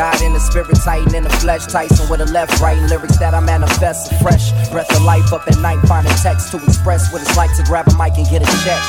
God in the spirit, tighten in the flesh. Tyson with a left, right lyrics that I manifest. Fresh breath of life up at night, finding text to express what it's like to grab a mic and get a check.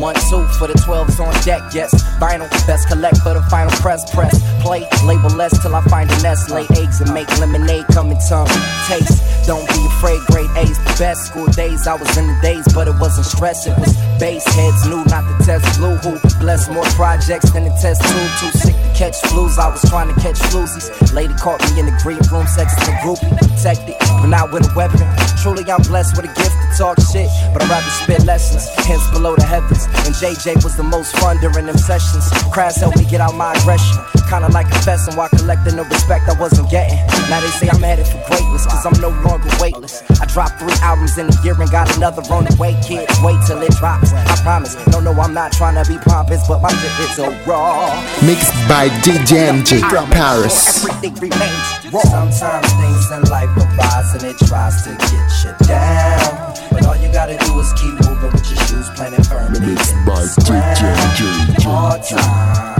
One, two for the 12s on deck, yes. Vinyl, best collect for the final press. Press, play, label less till I find a nest. Lay eggs and make lemonade come in tongue. Taste, don't be afraid, grade A's best. School days, I was in the days, but it wasn't stress. It was base heads, new, not the test blue. Who bless more projects than the test tube. Too sick to catch flus, I was trying to catch floozies. Lady caught me in the green room, sex to groupie, protected, but not with a weapon. Truly, I'm blessed with a gift to talk shit, but I'd rather spit lessons, hence below the heavens. And JJ was the most fun during them sessions. Crash helped me get out my aggression. Kinda like confessing while collecting the respect I wasn't getting. Now they say I'm headed for greatness, cause I'm no longer weightless. I dropped three albums in a year and got another on the way, kids. Wait till it drops. I promise. No, no, I'm not trying to be pompous, but my shit is so raw. Mixed by DJ MJ from Paris. Everything remains raw. Sometimes things in life arise and it tries to get you down. But all you gotta do is keep moving with your shoes planted firmly. Mixed by DJ MJ. Hard times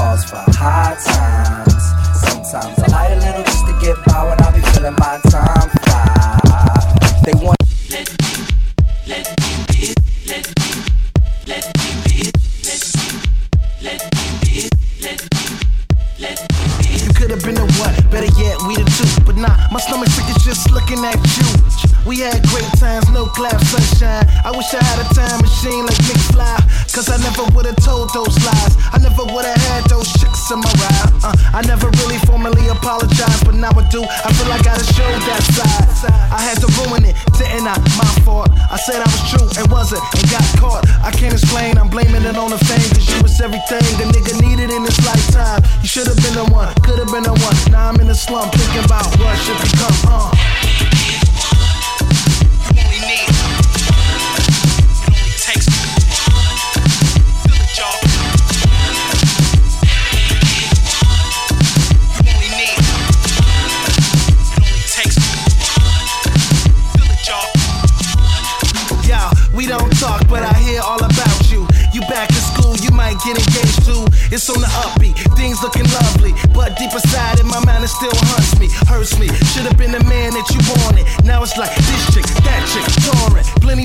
calls for high times. Sometimes I lie a little just to get by when I be feeling my time. They want. You could have been the one, better yet, we the two. But nah, my stomach sick is just looking at you. We had great times, no cloud sunshine. I wish I had a time machine like McFly. Cause I never would've told those lies. I never would've had those chicks in my ride. Uh, I never really formally apologized, but now I do. I feel like I gotta show that side. I had to ruin it, didn't I? My fault. I said I was true and wasn't and got caught. I can't explain, I'm blaming it on the fame. Cause you was everything the nigga needed in this lifetime. You should've been the one, could've been the one. Now I'm in a slump thinking about what should become. Uh.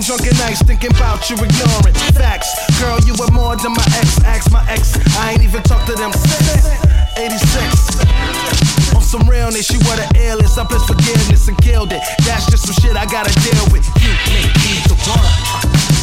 Plenty drunken nights thinking about you ignoring. Facts, girl, you were more than my ex. Ask my ex, I ain't even talked to them since 86. On some realness, you were the illest. I blessed forgiveness and killed it. That's just some shit I gotta deal with. You may be the one.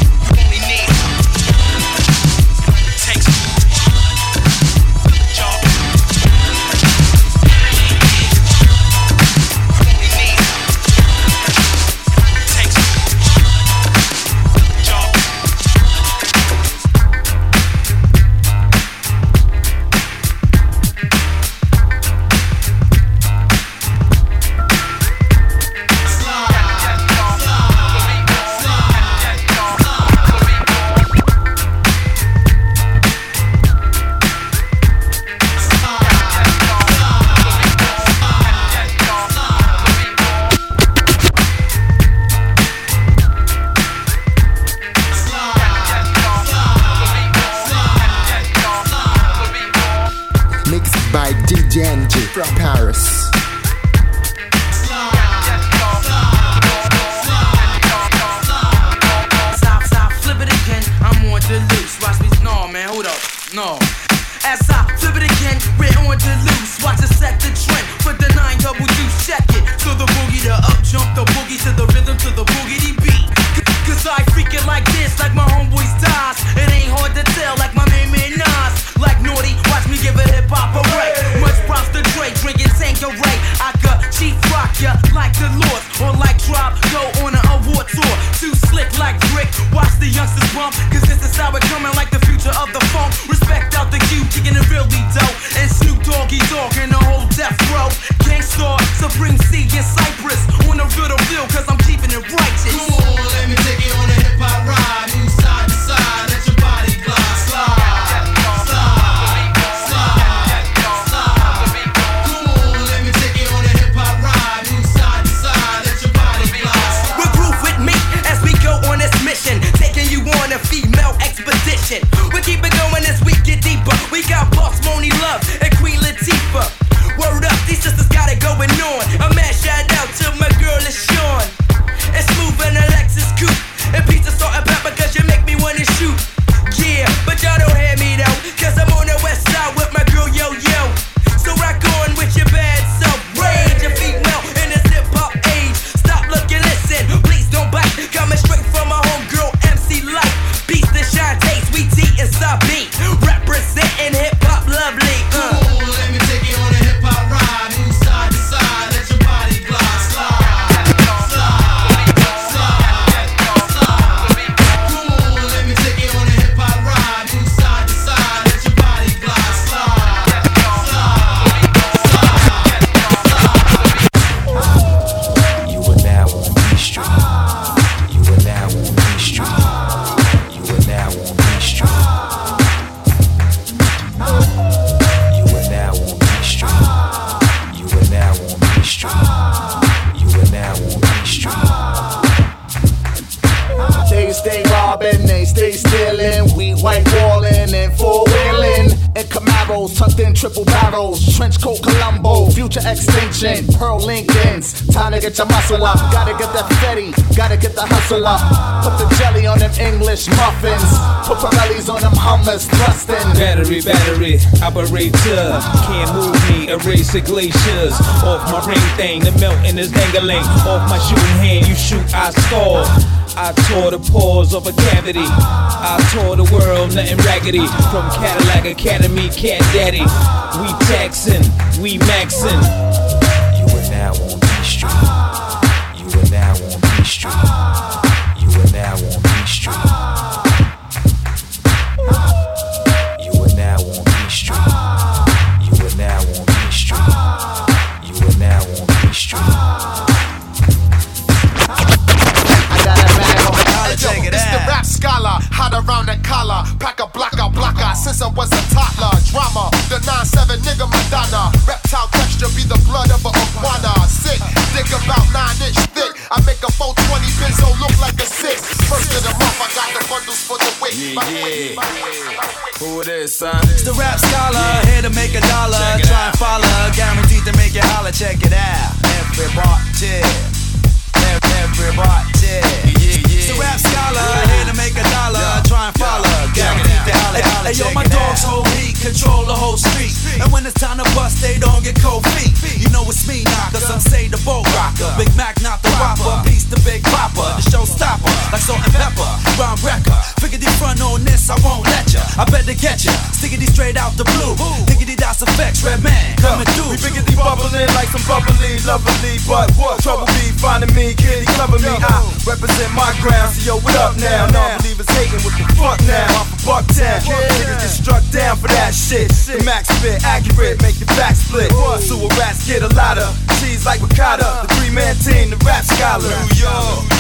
Erase glaciers. Off my ring thing, the melt is dangling. Off my shooting hand, you shoot, I score. I tore the pores of a cavity. I tore the world, nothing raggedy. From Cadillac Academy, Cat Daddy. We taxing, we maxing. Hating with the fuck now. I'm from Bucktown, niggas get struck down for that shit. The max spit, accurate, make your back split. Sewer rats get a lot of cheese like ricotta. The three-man team, the rap scholar. New York,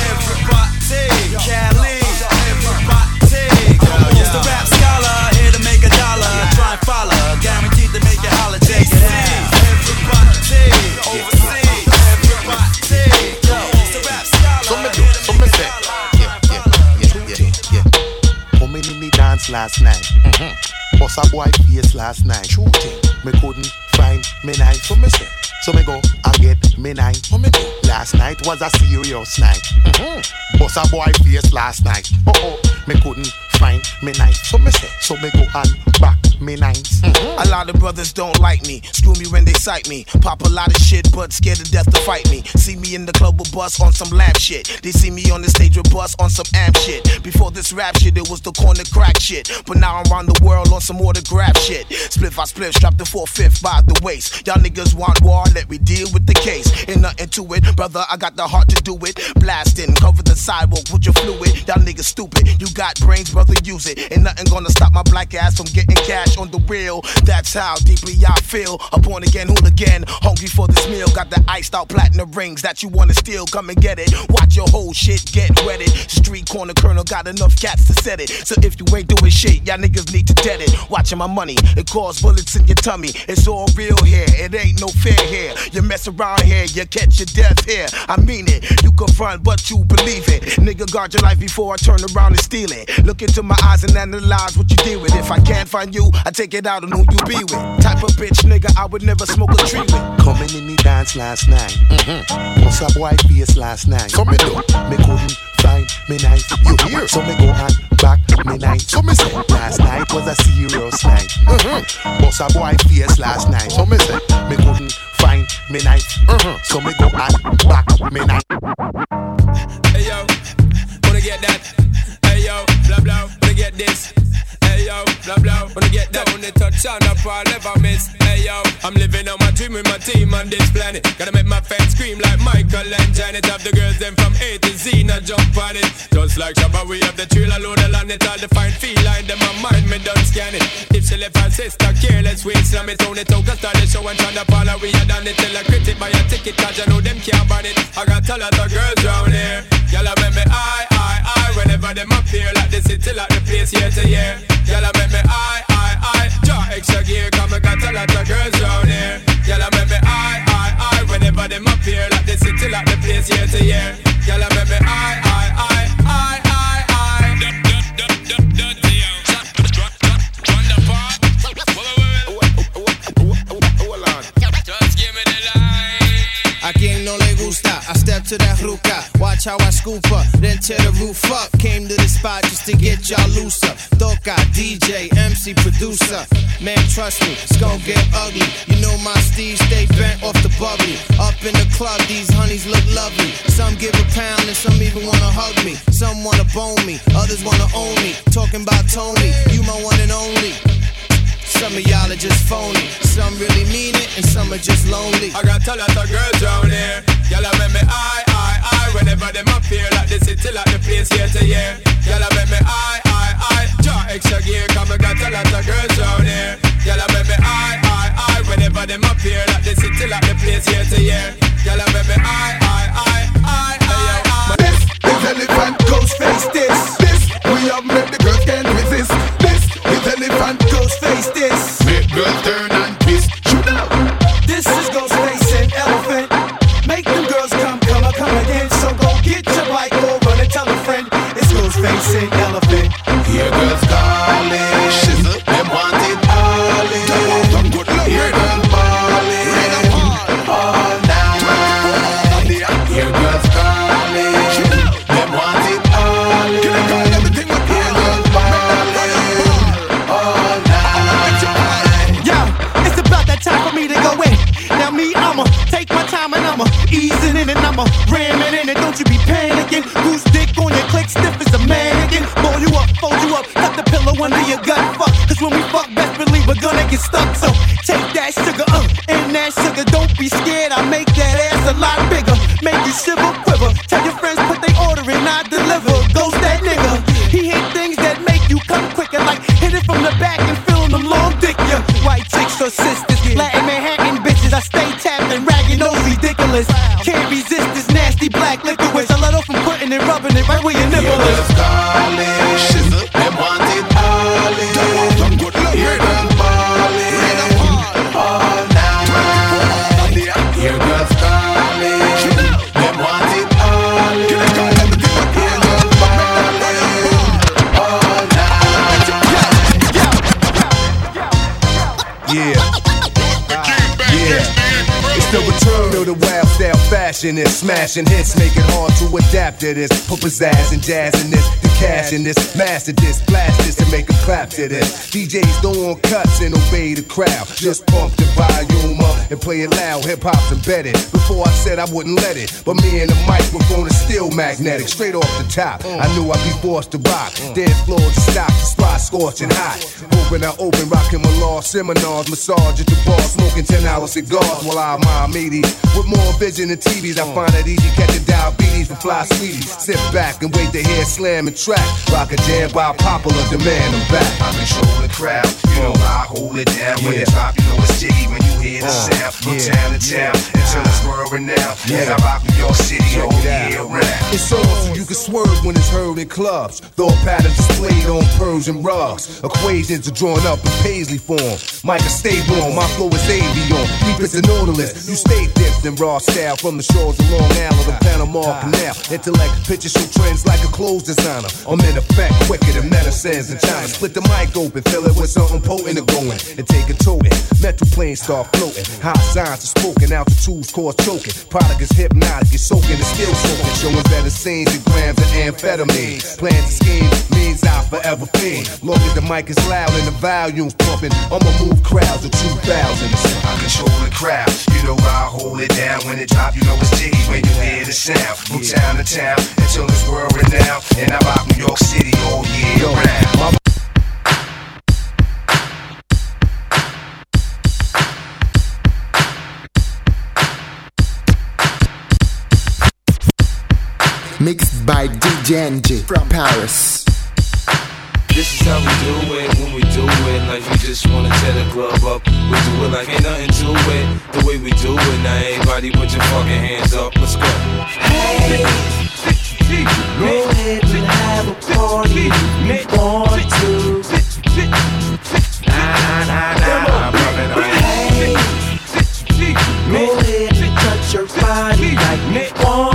Bust a boy face last night. Shooting. Me couldn't find me night. So me say. So me go and get me night. What me do? Last night was a serious night. Mm-hmm. Bust a boy face last night. Oh oh. Me couldn't find me night. So me say. So me go and don't like me, screw me when they sight me. Pop a lot of shit, but scared to death to fight me. See me in the club with bus on some lamp shit. They see me on the stage with bus on some amp shit. Before this rap shit, it was the corner crack shit. But now I'm around the world on some autograph shit. Split by split, strap the four fifth by the waist. Y'all niggas want war, let me deal with the case. Ain't nothing to it, brother. I got the heart to do it. Blasting, cover the sidewalk with your fluid. Y'all niggas stupid. You got brains, brother, use it. Ain't nothing gonna stop my black ass from getting cash on the real. That's how I feel. A born again hooligan, hungry for this meal. Got the iced out platinum rings that you wanna steal. Come and get it. Watch your whole shit get wetted. Street corner colonel got enough cats to set it. So if you ain't doing shit, y'all niggas need to dead it. Watching my money, it cause bullets in your tummy. It's all real here, it ain't no fair here. You mess around here, you catch your death here. I mean it. You can front, but you believe it. Nigga, guard your life before I turn around and steal it. Look into into my eyes and analyze what you deal with. If I can't find you, I take it out on who you be with. Type of bitch nigga I would never smoke a tree with. Coming in the dance last night. Mm-hmm. What's up, white face last night? Coming up. Me couldn't find me knife. You hear? So me go and back me knife. So me say last night was a serious night. Mm-hmm. What's up, white face last night? So me say me couldn't find me knife. Mm-hmm. So me go and back me knife. Hey yo, wanna get that? Hey yo, blah blah, wanna get this? Hey yo, blah blah, wanna get that? Only touch on the part never miss. Hey yo, I'm living on my dream with my team on this planet. Gotta make my fans scream like Michael and Janet. Have the girls them from A to Z, now jump on it. Just like Shabba, we have the trailer loaded on it. All the fine feline, them my mind, me done scan it. If she left her sister careless, we slam it on it out. Start the show and turn the parlor, we had done it. Till a critic buy a ticket, cause you know them can't ban it. I got a lot of girls round here. Y'all make me I, I, I. Whenever them appear like the city, like the place year to year. Y'all make me I, I, I. Draw extra gear, come I got a lot of girls round here. Y'all make me I, I, I. Whenever them appear like the city, like the place year to year. Y'all make me I, I, I, I, I, I. A quien no le I step to that ruca. Watch how I scoop her, then tear the roof up. Came to the spot just to get y'all looser. Toca, DJ, MC, producer. Man, trust me, it's gonna get ugly. You know my Steve stay bent off the bubbly. Up in the club, these honeys look lovely. Some give a pound and some even wanna hug me. Some wanna bone me, others wanna own me. Talking about Tony, you my one and only. Some of y'all are just phony. Some really mean it, and some are just lonely. I got a lot of girls round here. Y'all make me I, I, I. Whenever them appear like the city, like the place year to year. Y'all make me I, I, I. Draw extra gear, come I got a lot of girls round here. Y'all make me I, I, I. Whenever them appear like the city, like the place year to year. Y'all make me I, I, I, I, I, I. This is elephant Ghostface. This, this we have made the girls can't resist. This is elephant Ghostface. This make girls turn under your gut. Fuck, cause when we fuck, best believe we're gonna get stuck. So take that sugar, uh, and that sugar. Don't be scared, I make that ass a lot bigger. Make you shiver, quiver. Tell your friends, put they order in, I deliver. Ghost that nigga. He hit things that make you come quicker, like hit it from the back and is smashing hits, make it hard to adapt to this. Put pizzazz and jazz in this, the cash in this, master this, blast this, and make a clap to this. DJs don't cuts and obey the crowd. Just pump the volume up and play it loud. Hip hop's embedded. Before I said I wouldn't let it, but me and the microphone is still magnetic. Straight off the top, I knew I'd be forced to rock. Dance floor to stop, the spot scorching hot. Open, I open, rocking my law seminars, massage at the bar, smoking 10 hour cigars while I my meaty. With more vision and than TVs, I find it easy catching diabetes from fly sweeties. Sit back and wait to hear slam and track. Rock a jam by popular demand, I'm back. I control the crowd. You know I hold it down when it drop. You know it's jiggy when you hear the sound. From town to town until it's world renowned. And I rock New York City all year round. It's on so you can swerve when it's heard in clubs. Thought patterns displayed on Persian rugs. Equations are drawn up in paisley form. Micah stable on, my flow is avion. Deep as the Nautilus. You stay dipped in raw style from the shores of Long Island to Panama ah. Canal. Intellect pictures show trends like a clothes designer. I'm in effect quicker than medicines in China. Split the mic open, fill it with something potent and going. And take a toting. Metal planes start floating. High signs are spoken, altitudes cause choking. Product is hypnotic, it's soaking, it's still soaking. Showing better scenes than grams of amphetamine. Plans to scheme means I'll forever fiend. Long as the mic is loud and the volume's pumping, I'ma move crowds of 2,000. I control the crowd. You know I hold it down when it drop. You know it's jiggy when you hear the sound. From town to town until it's world renowned. And I rock New York City all year round. Mixed by DJ NG from Paris. This is how we do it when we do it. Like we just wanna tear the club up. We do it like ain't nothing to it. The way we do it. Now everybody put your fucking hands up. Let's go. Hey, go ahead and have a party if want to. Nah, nah, nah, nah. Hey, go ahead and touch your body like you want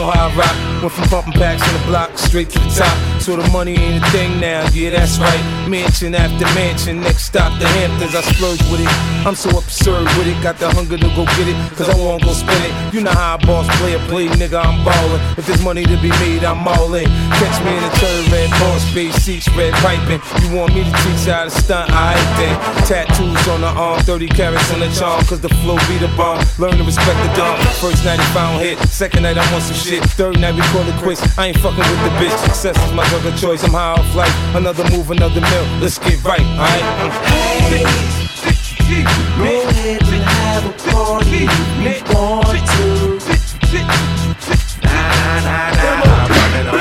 know how I rock. Went from pumping packs on the block straight to the top. So the money ain't a thing now, yeah, that's right. Mansion after mansion, next stop the Hamptons. I splurge with it. I'm so absurd with it. Got the hunger to go get it, cause I won't go spend it. You know how a boss player play, nigga, I'm ballin'. If there's money to be made, I'm all in. Catch me in a third red boss, space seats, red piping. You want me to teach you how to stunt? I ain't then. Tattoos on the arm, 30 carats on the charm, cause the flow be the bomb. Learn to respect the dumb. First night he found hit, second night I want some shit. Third night we call it quits. I ain't fucking with the bitch. Success is my of choice. I'm high off life. Another move, another mill. Let's get right, alright? Hey, go ahead and have a party you want to. Nah, nah, nah, nah.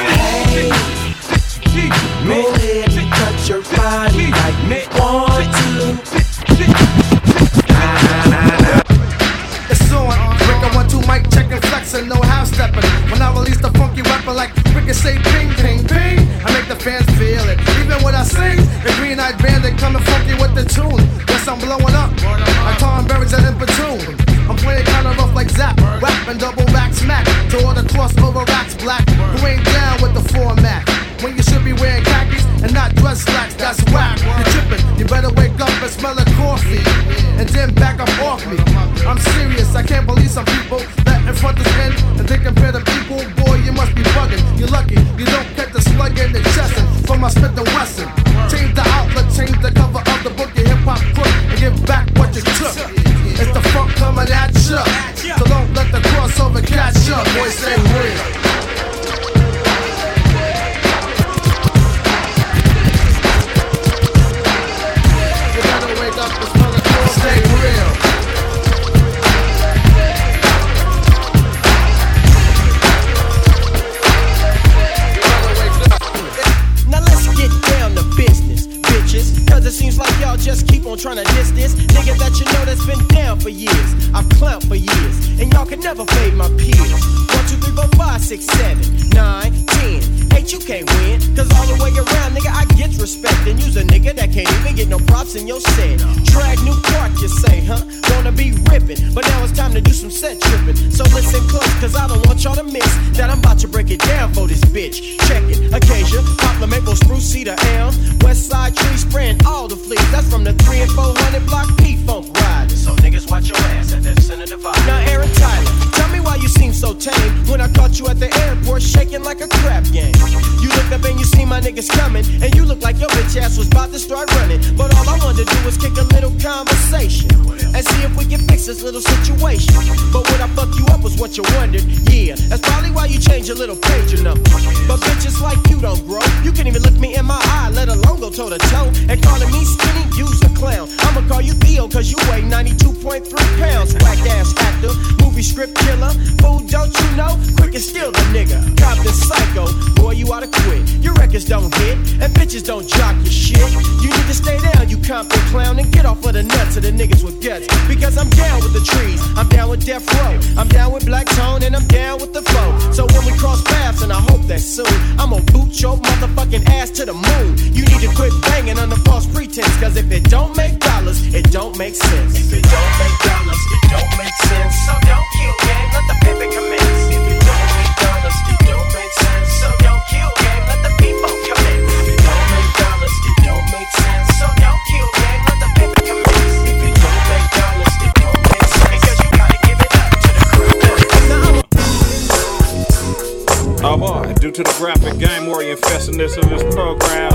Hey, go ahead and touch your body like you want to. Checking, flexing, no house stepping. When I release the funky weapon like Ricochet, ping, ping, ping, I make the fans feel it. Even when I sing, the green eyed bandit coming funky with the tune. Yes, I'm blowing up. Like Tom Berry's in platoon. I'm playing kinda rough like Zapp, rapping double back smack to all the crossover racks black. Who ain't down with the format? When you should be wearing khakis and not dress slacks, that's whack. You're tripping, you better wake up and smell a coffee. And then back up off me. I'm serious, I can't believe some people that in front of men and they compare to people. Boy, you must be bugging. You're lucky, you don't get the slug in the chest from my Smith and Wesson. Change the outlet, change the cover of the book, your hip hop crook, and give back what you took. It's the funk coming at ya. So don't let the crossover catch ya. boy, ain't real. Just keep on trying to diss this nigga that you know that's been down for years. I've clowned for years, and y'all can never fade my peers. One, two, three, four, five, six, seven, nine, You can't win. Cause all the way around, nigga, I get respect. And use a nigga that can't even get no props in your set. Drag new park, you say, huh? Wanna be ripping, but now it's time to do some set tripping. So listen close, cause I don't want y'all to miss that I'm about to break it down for this bitch. Check it, Acacia, Poplar, Maple, Spruce, Cedar, Elm, West Side Tree, spraying all the fleas. That's from the 3 and 400 block P Funk riding. So niggas watch your ass at that center divide. Now, Aaron Tyler, why you seem so tame when I caught you at the airport shaking like a crap game. You looked up and you see my niggas coming, and you look like your bitch ass was about to start running. But all I wanted to do was kick a little conversation and see if we can fix this little situation. But what I fuck you up was what you wondered. Yeah, that's probably why you changed your little page number. But bitches like you don't grow. You can't even look me in my eye, let alone go toe to toe. And calling me skinny, you's a clown. I'ma call you Theo, cause you weigh 92.3 pounds. Whack ass actor, movie script killer. Fool, don't you know? Quick and steal the nigga. Compton psycho, boy, you oughta quit. Your records don't hit, and bitches don't jock your shit. You need to stay down, you Compton clown, and get off of the nuts of the niggas with guts. Because I'm down with the trees, I'm down with Death Row, I'm down with Black Tone, and I'm down with the foe. So when we cross paths, and I hope that soon, I'm gonna boot your motherfucking ass to the moon. You need to quit banging under false pretense, cause if it don't make dollars, it don't make sense. If it don't make dollars, it don't make sense. So don't kill game, let the due to the graphic game infestedness of this program,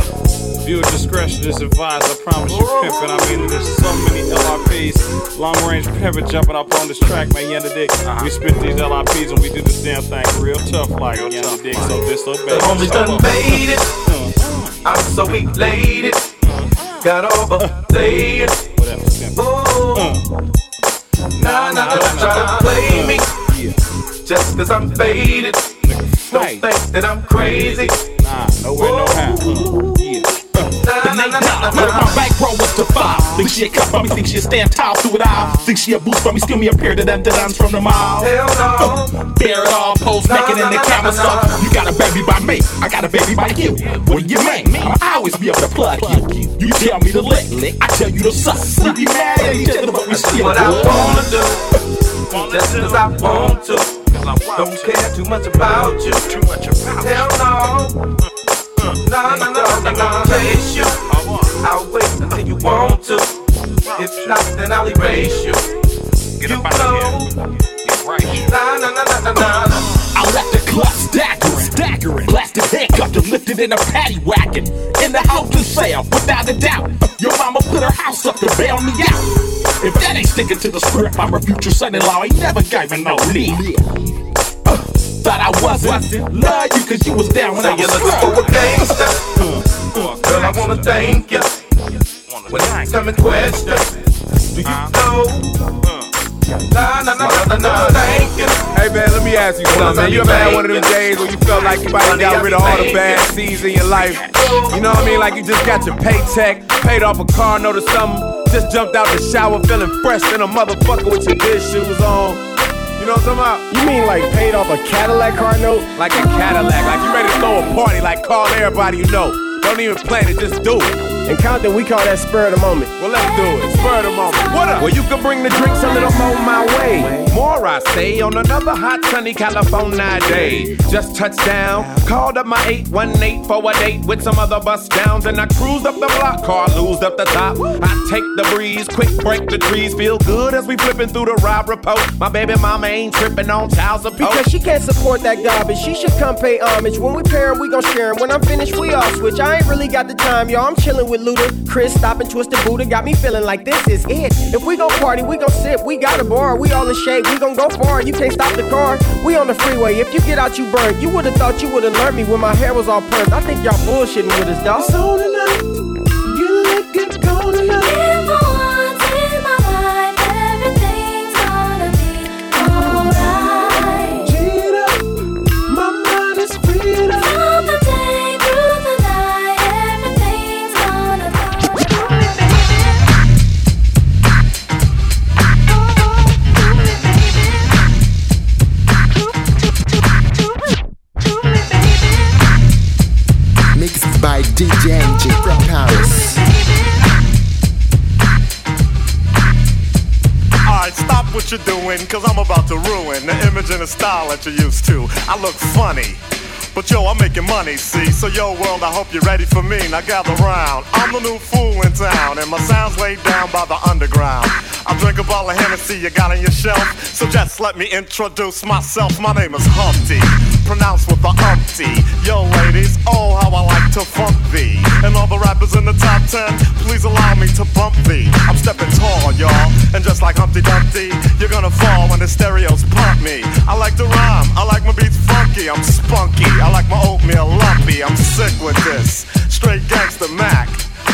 viewer discretion is advised. I promise you, pimpin'. I mean, there's so many LRPs, long range pimpin' jumping up on this track, man. You dig? We spit these LRPs and we do this damn thing real tough, like you dig? So disobey. The homies done uh-huh. made it. I'm so elated. Uh-huh. Got overlaid. Ooh. Uh-huh. Nah, nah, don't try to play me. Just cause I'm faded. Don't think that I'm crazy. Nah, nowhere, no how. Nah, nah, nah, Look, my back row was to five. Think she a cut for me, think she a stand tall through it all. Think she a boost for me, steal me a pair of them dance from the mall. Hell no. Bear it all, pose naked in the camera stuff. You got a baby by me, I got a baby by you. What do you mean? I'll always be able to plug you. You tell me to lick, I tell you to suck. We be mad at each other, but we still what I wanna do. Just cause I want to. Don't care too much about you. Too much about Hell no. No, no, no, no, no. Place you. I'll wait until you want to. If not, then I'll erase you. Get you know. Nah, nah, nah, nah, nah, nah. I let the clock staggering, staggering. Plastic handcuffed and lifted in a paddy wagon. In the house to sale, without a doubt. Your mama put her house up to bail me out. If that ain't sticking to the script, I'm a future son-in-law. Ain't never gave me no lead. Uh, thought I wasn't. Love you cause you was down when Say I you're was looking for a gangster. Girl, I wanna thank you. When it's coming question, do you know? Nah, nah, nah, nah, nah, nah, thank you. Hey man, let me ask you something, man. You ever had one of them days where you felt like you might have got rid of all the bad seeds in your life? You know what I mean? Like you just got your paycheck, paid off a car note or something, just jumped out the shower feeling fresh than a motherfucker with your good shoes on. You know what I'm talking about? You mean like paid off a Cadillac car note? Like a Cadillac, like you ready to throw a party, like call everybody you know. Don't even plan it, just do it. In Compton, we call that spur of the moment. Well, let's do it. Spur of the moment. What up? Well, you can bring the drinks a little more my way. More, I say, on another hot, sunny California day. Just touched down, called up my 818 for a date with some other bus downs, and I cruised up the block, car loosed up the top. I take the breeze, quick break the trees, feel good as we flipping through the Robb Report. My baby mama ain't tripping on child support. Because she can't support that garbage. She should come pay homage. When we pair we gon' share 'em. When I'm finished, we all switch. I ain't really got the time, y'all. I'm chillin' with Luda. Chris stopping Twisted Buddha got me feeling like this is it. If we gon' party, we gon' sip. We got a bar. We all in shape. We gon' go far. You can't stop the car. We on the freeway. If you get out, you burn. You would've thought you would've learned me when my hair was all permed. I think y'all bullshitting with us, dawg. So tonight, you look good, go tonight. The style that you're used to. I look funny. But yo, I'm making money, see? So yo, world, I hope you're ready for me. Now gather round. I'm the new fool in town, and my sound's laid down by the underground. I drink a bottle of Hennessy you got on your shelf. So just let me introduce myself. My name is Humpty, pronounced with the umpty. Yo, ladies, oh, how I like to funk thee. And all the rappers in the top ten, please allow me to bump thee. I'm stepping tall, y'all. And just like Humpty Dumpty, you're gonna fall when the stereos pump me. I like to rhyme, I like my beats funky, I'm spunky. I like my oatmeal lumpy, I'm sick with this. Straight gangster Mac.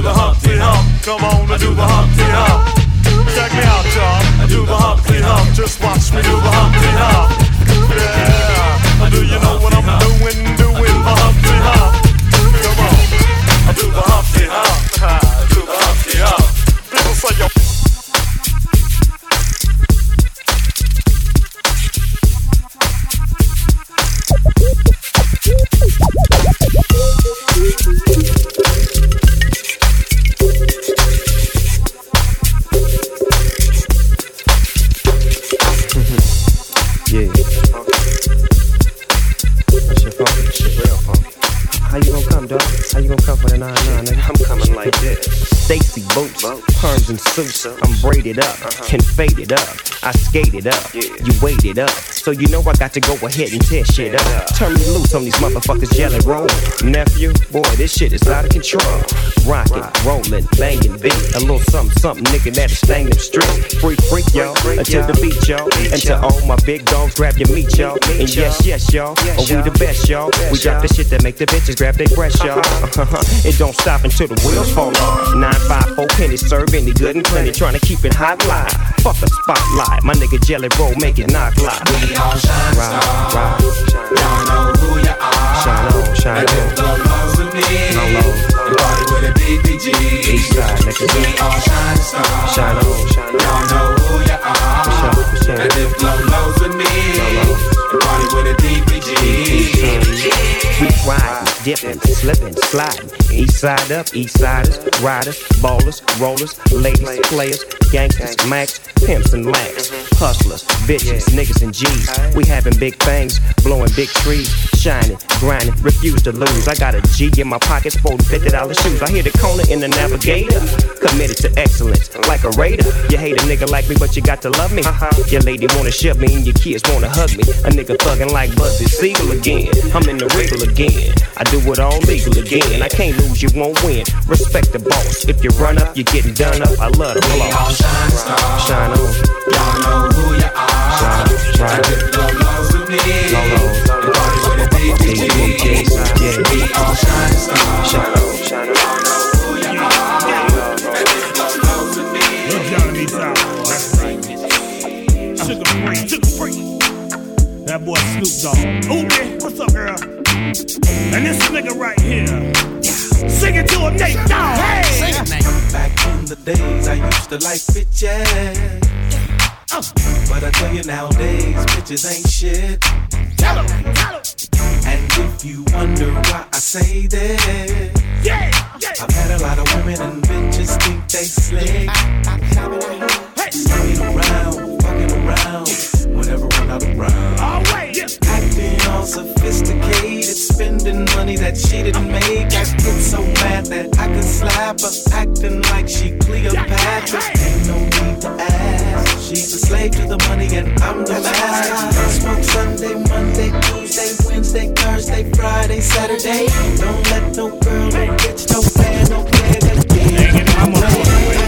do the Humpty Hump. Come on, I do the Humpty Hump. Check me out, y'all. I do the Humpty Hump. Just watch me do the Humpty Hump. Yeah. Do you know what I'm doing? Doing the Humpty Hump. Come on. I do the Humpty Hump. I do the Humpty Hump. People say yo. Yeah. That's your funky. That's real funky. How you gonna come, dog? How you gonna come for the 9 9 nigga? I'm coming like this. Stacy boots, perms and suits. I'm braided up can fade it up. I skated up, you waited up. So you know I got to go ahead and tear shit up. Turn me loose on these motherfuckers jelly roll. Nephew, boy, this shit is out of control. Rockin', rollin', bangin' beat. A little something, something, nigga, that'll stain them streets. Freak, freak, y'all, until the beat, y'all. And to all my big dogs, grab your meat, y'all. And yes, yes, y'all, oh, we the best, y'all. We drop the shit that make the bitches grab their breath, y'all. it don't stop until the wheels fall off. Nine, five, four pennies, serve any good and plenty. Trying to keep it hot fly. Fuck the spotlight. My nigga Jelly Roll make it knock live. We all shine right. Y'all know who you are. Shine on, shine And on. if the lows with me, No lows. you party with a DPG. East side, nigga. We all shine stars. Shine on, shine on. Y'all know who you are. For sure, for sure. And if low lows with me, party with a DPG. We riding, dipping, slipping, sliding. East side up, east siders, riders, ballers, rollers, ladies, players, gangsters, max, pimps and lax. Hustlers, bitches, niggas and G's. We having big things, blowing big trees, shining, grinding, refuse to lose. I got a G in my pocket, sporting fifty dollar shoes. I hear the corner in the navigator, committed to excellence, like a raider. You hate a nigga like me, but you got to love me. Uh-huh. Your lady wanna shove me, and your kids wanna hug me. A nigga thuggin' like Bugsy Siegel again. I'm in the regal again. I do it all legal again. I can't lose, you won't win. Respect the boss. If you run up, you're getting done up. I love the We all shine stars. Shine on. Y'all know who you are. Shine, shine. if low lows with me, Low lows. you party with a DPG. Yeah. We all shine stars. Shine on, shine on. Y'all know who you are. And if low That boy Snoop Dogg. Ooh, what's up, girl? And this nigga right here. Sing it to him, Nate Dogg. Hey! Sing it, Nate. Back in the days, I used to like bitches. But I tell you nowadays, bitches ain't shit. Tell him, wonder why I say this, Yeah, yeah. I've had a lot of women and bitches think they slick. Playing around, fucking around, whenever I'm not around. Yeah. Acting all sophisticated, spending money that she didn't make. I get so mad that I could slap her, acting like she Cleopatra. Ain't no need to ask. She's a slave to the money and I'm the master. Smoke Sunday, Monday, Tuesday, Wednesday, Thursday, Friday, Saturday. Don't let no girl, no bitch, no fan, no player get I'm Baby,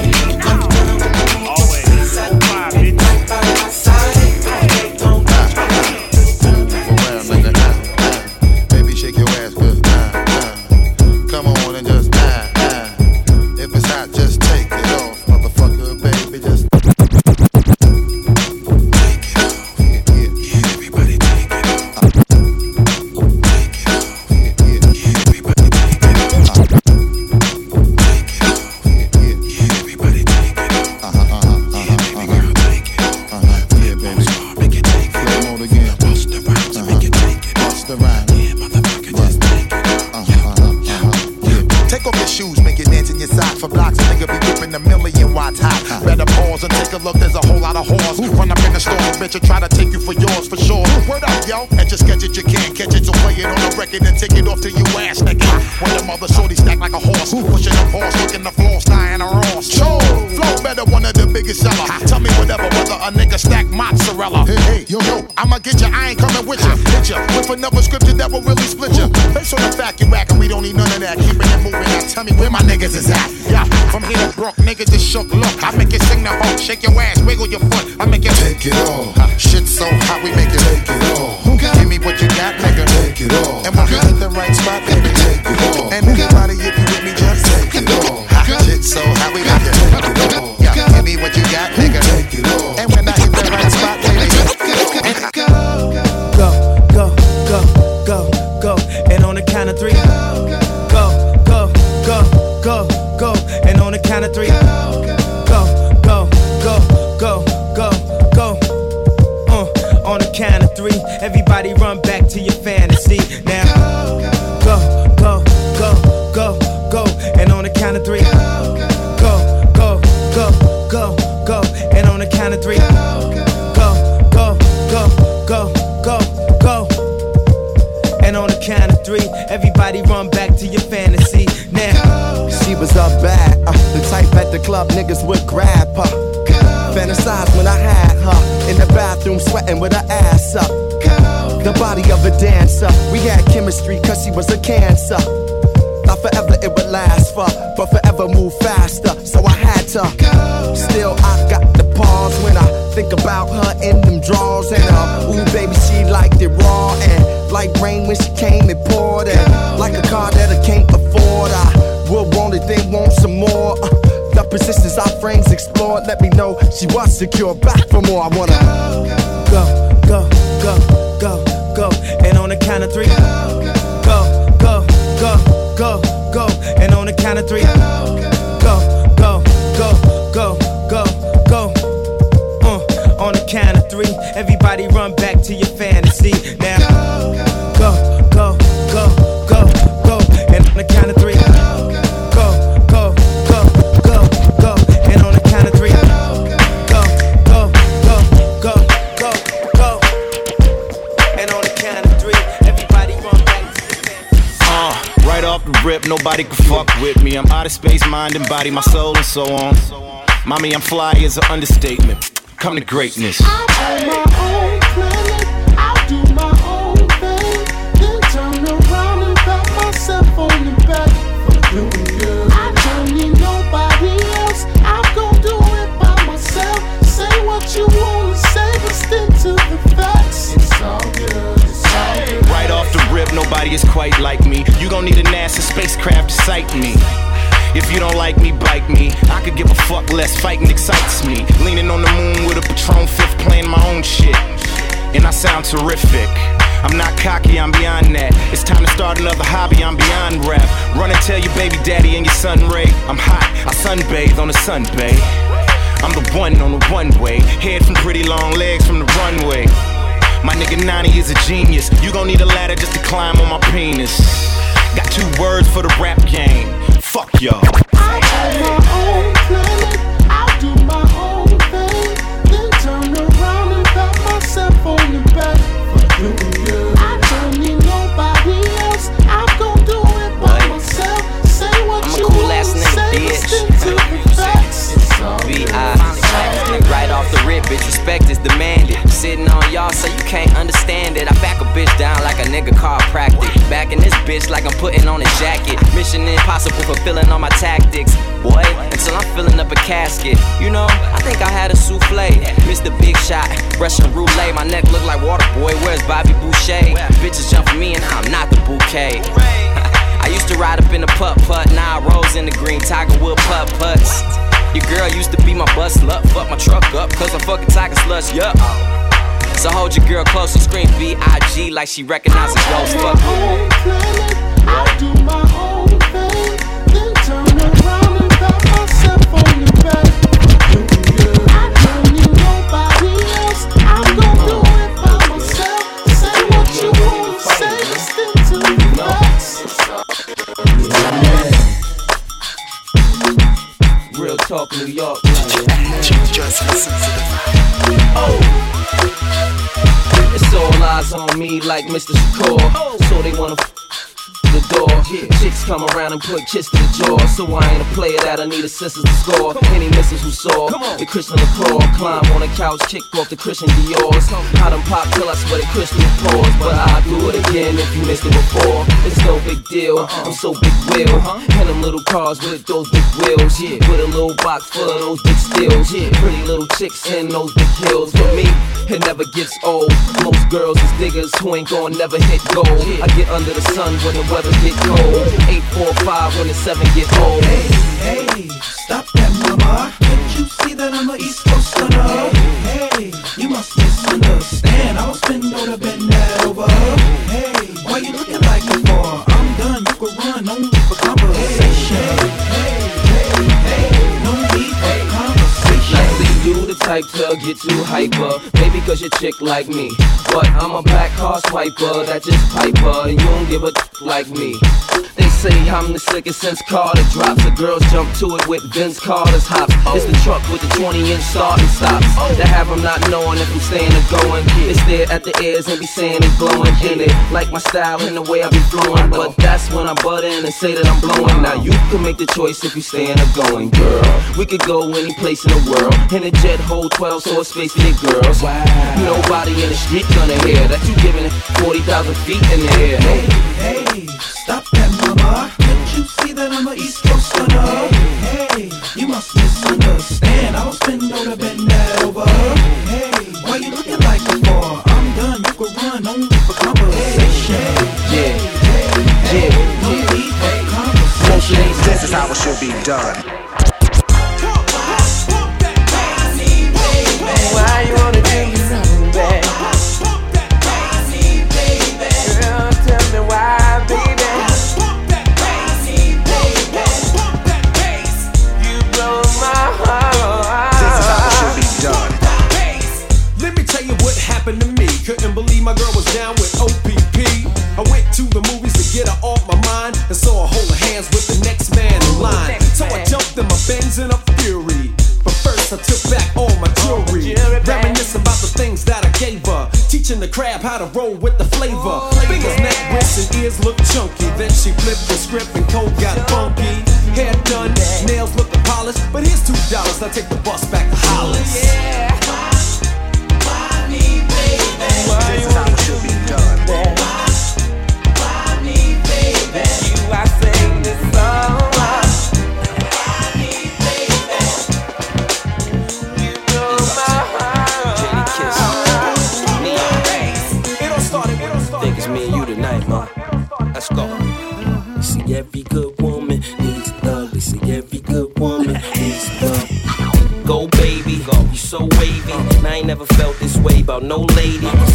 Who pushing the horse, looking the floor, Diana Ross. Sure, flow better, one of the biggest seller. Tell me whatever, whether a nigga stack mozzarella. Hey, hey, yo, yo, I'ma get ya, I ain't coming with ya. Hit ya with another scripture that will really split ya. Based on the fact you and we don't need none of that. Keeping it moving, now tell me where my niggas is at. Yeah, from here to Brook, niggas just shook. Look, I make it sing the hook, shake your ass, wiggle your foot. I make it take it all. Shit so hot, we make secure. Back for more, I wanna body, my soul and so on. Mommy, I'm fly is an understatement. Come to greatness. On my own planet, I'll do my own thing. Then turn around and pat myself on the back for doing good. I don't need nobody else. I'm gonna do it by myself. Say what you wanna say, but stick to the facts. It's all good. It's all good. Right off the rip, nobody is quite like me. You gon' need a NASA spacecraft to sight me. If you don't like me, bite me. I could give a fuck less. Fighting excites me. Leaning on the moon with a Patron fifth, playing my own shit. And I sound terrific. I'm not cocky, I'm beyond that. It's time to start another hobby, I'm beyond rap. Run and tell your baby daddy and your son Ray. I'm hot, I sunbathe on the sun bay. I'm the one on the one way. Head from pretty long legs from the runway. My nigga Nani is a genius. You gon' need a ladder just to climb on my penis. Got two words for the rap game. Fuck y'all. On my own planet, I'll do my own thing. Then turn around and pat myself on the back for doing good. I don't need nobody else. I'm do it by myself. Say what I'm a cool ass nigga, bitch. to the facts. It's Right off the rip, bitch, respect is demanded. Sitting on y'all, so you can't understand it. I back a bitch down like a nigga chiropractic. Back in this bitch like I'm putting on a jacket. Mission impossible, fulfilling all my tactics. Boy, until I'm filling up a casket. You know, I think I had a souffle. Missed the big shot, Russian roulette. My neck look like water, boy. Where's Bobby Boucher? Bitches jump for me and I'm not the bouquet. I used to ride up in a putt putt, now I rose in the green Tiger Wood putt putts. Your girl used to be my bus slut, fuck my truck up, cause I'm fucking Tiger slush, yup. So hold your girl close and scream B-I-G like she recognizes ghost, fuck. own planet, I'll do my own thing. Then turn around and pat myself on the back for doing good. I don't need nobody else. I'm gonna do it by myself. Say what you wanna say, but stick to the facts. Real talk, New York. Oh. All eyes on me like Mr. Shakur. So they wanna the door. Chicks come around and put kiss to the jaw. So I ain't a player that I need assistance to score. Any misses who saw the Christian LaCroix climb on a couch, kick off the Christian Dior's. I done pop till I sweat a Christian pause, but I do it again if you missed it before. It's no big deal. I'm so big wheel, and them little cars with those big wheels. With a little box full of those big steels. Yeah, pretty little chicks in those big heels. For me, it never gets old. Most girls is diggers who ain't gon' never hit gold. I get under the sun when the weather get cold. Eight, four, five when the seven get old. Hey, hey, stop that, mama. Can't you see that I'm a East Coast stunner? Hey, hey, you must misunderstand. I was bend over, bend type to get too hyper. Maybe cause you're chick like me. But I'm a black car swiper that just piper. And you don't give a like me. They say I'm the sickest since Carter drops. The girls jump to it with Vince Carter's hops. It's the truck with the 20 inch starting stops. That have them not knowing if I'm staying or going. They stare at the ears and be saying it's blowing. in it. like my style and the way I be flowing. But that's when I butt in and say that I'm blowing. Now you can make the choice if you staying or going, girl. We could go any place in the world. In a jet hold 12 so it's space for your girls. Nobody in the street gonna hear that you giving it 40,000 feet in the air. Hey, hey, stop that, mama. Can't you see that I'm a East Coast stunner? Hey, hey, you must misunderstand. I was bend over, bend that over. Hey, why you looking like me for? I'm done. You can run only for conversation. Yeah, yeah, no need for conversation. This is how it should be done. Why the crab how to roll with the flavor. Fingers, neck, wrists, and ears look chunky. Then she flipped the script and cold got funky. Hair done, nails looking polished. But here's two dollars, I take the bus back to Hollis. This is how it should be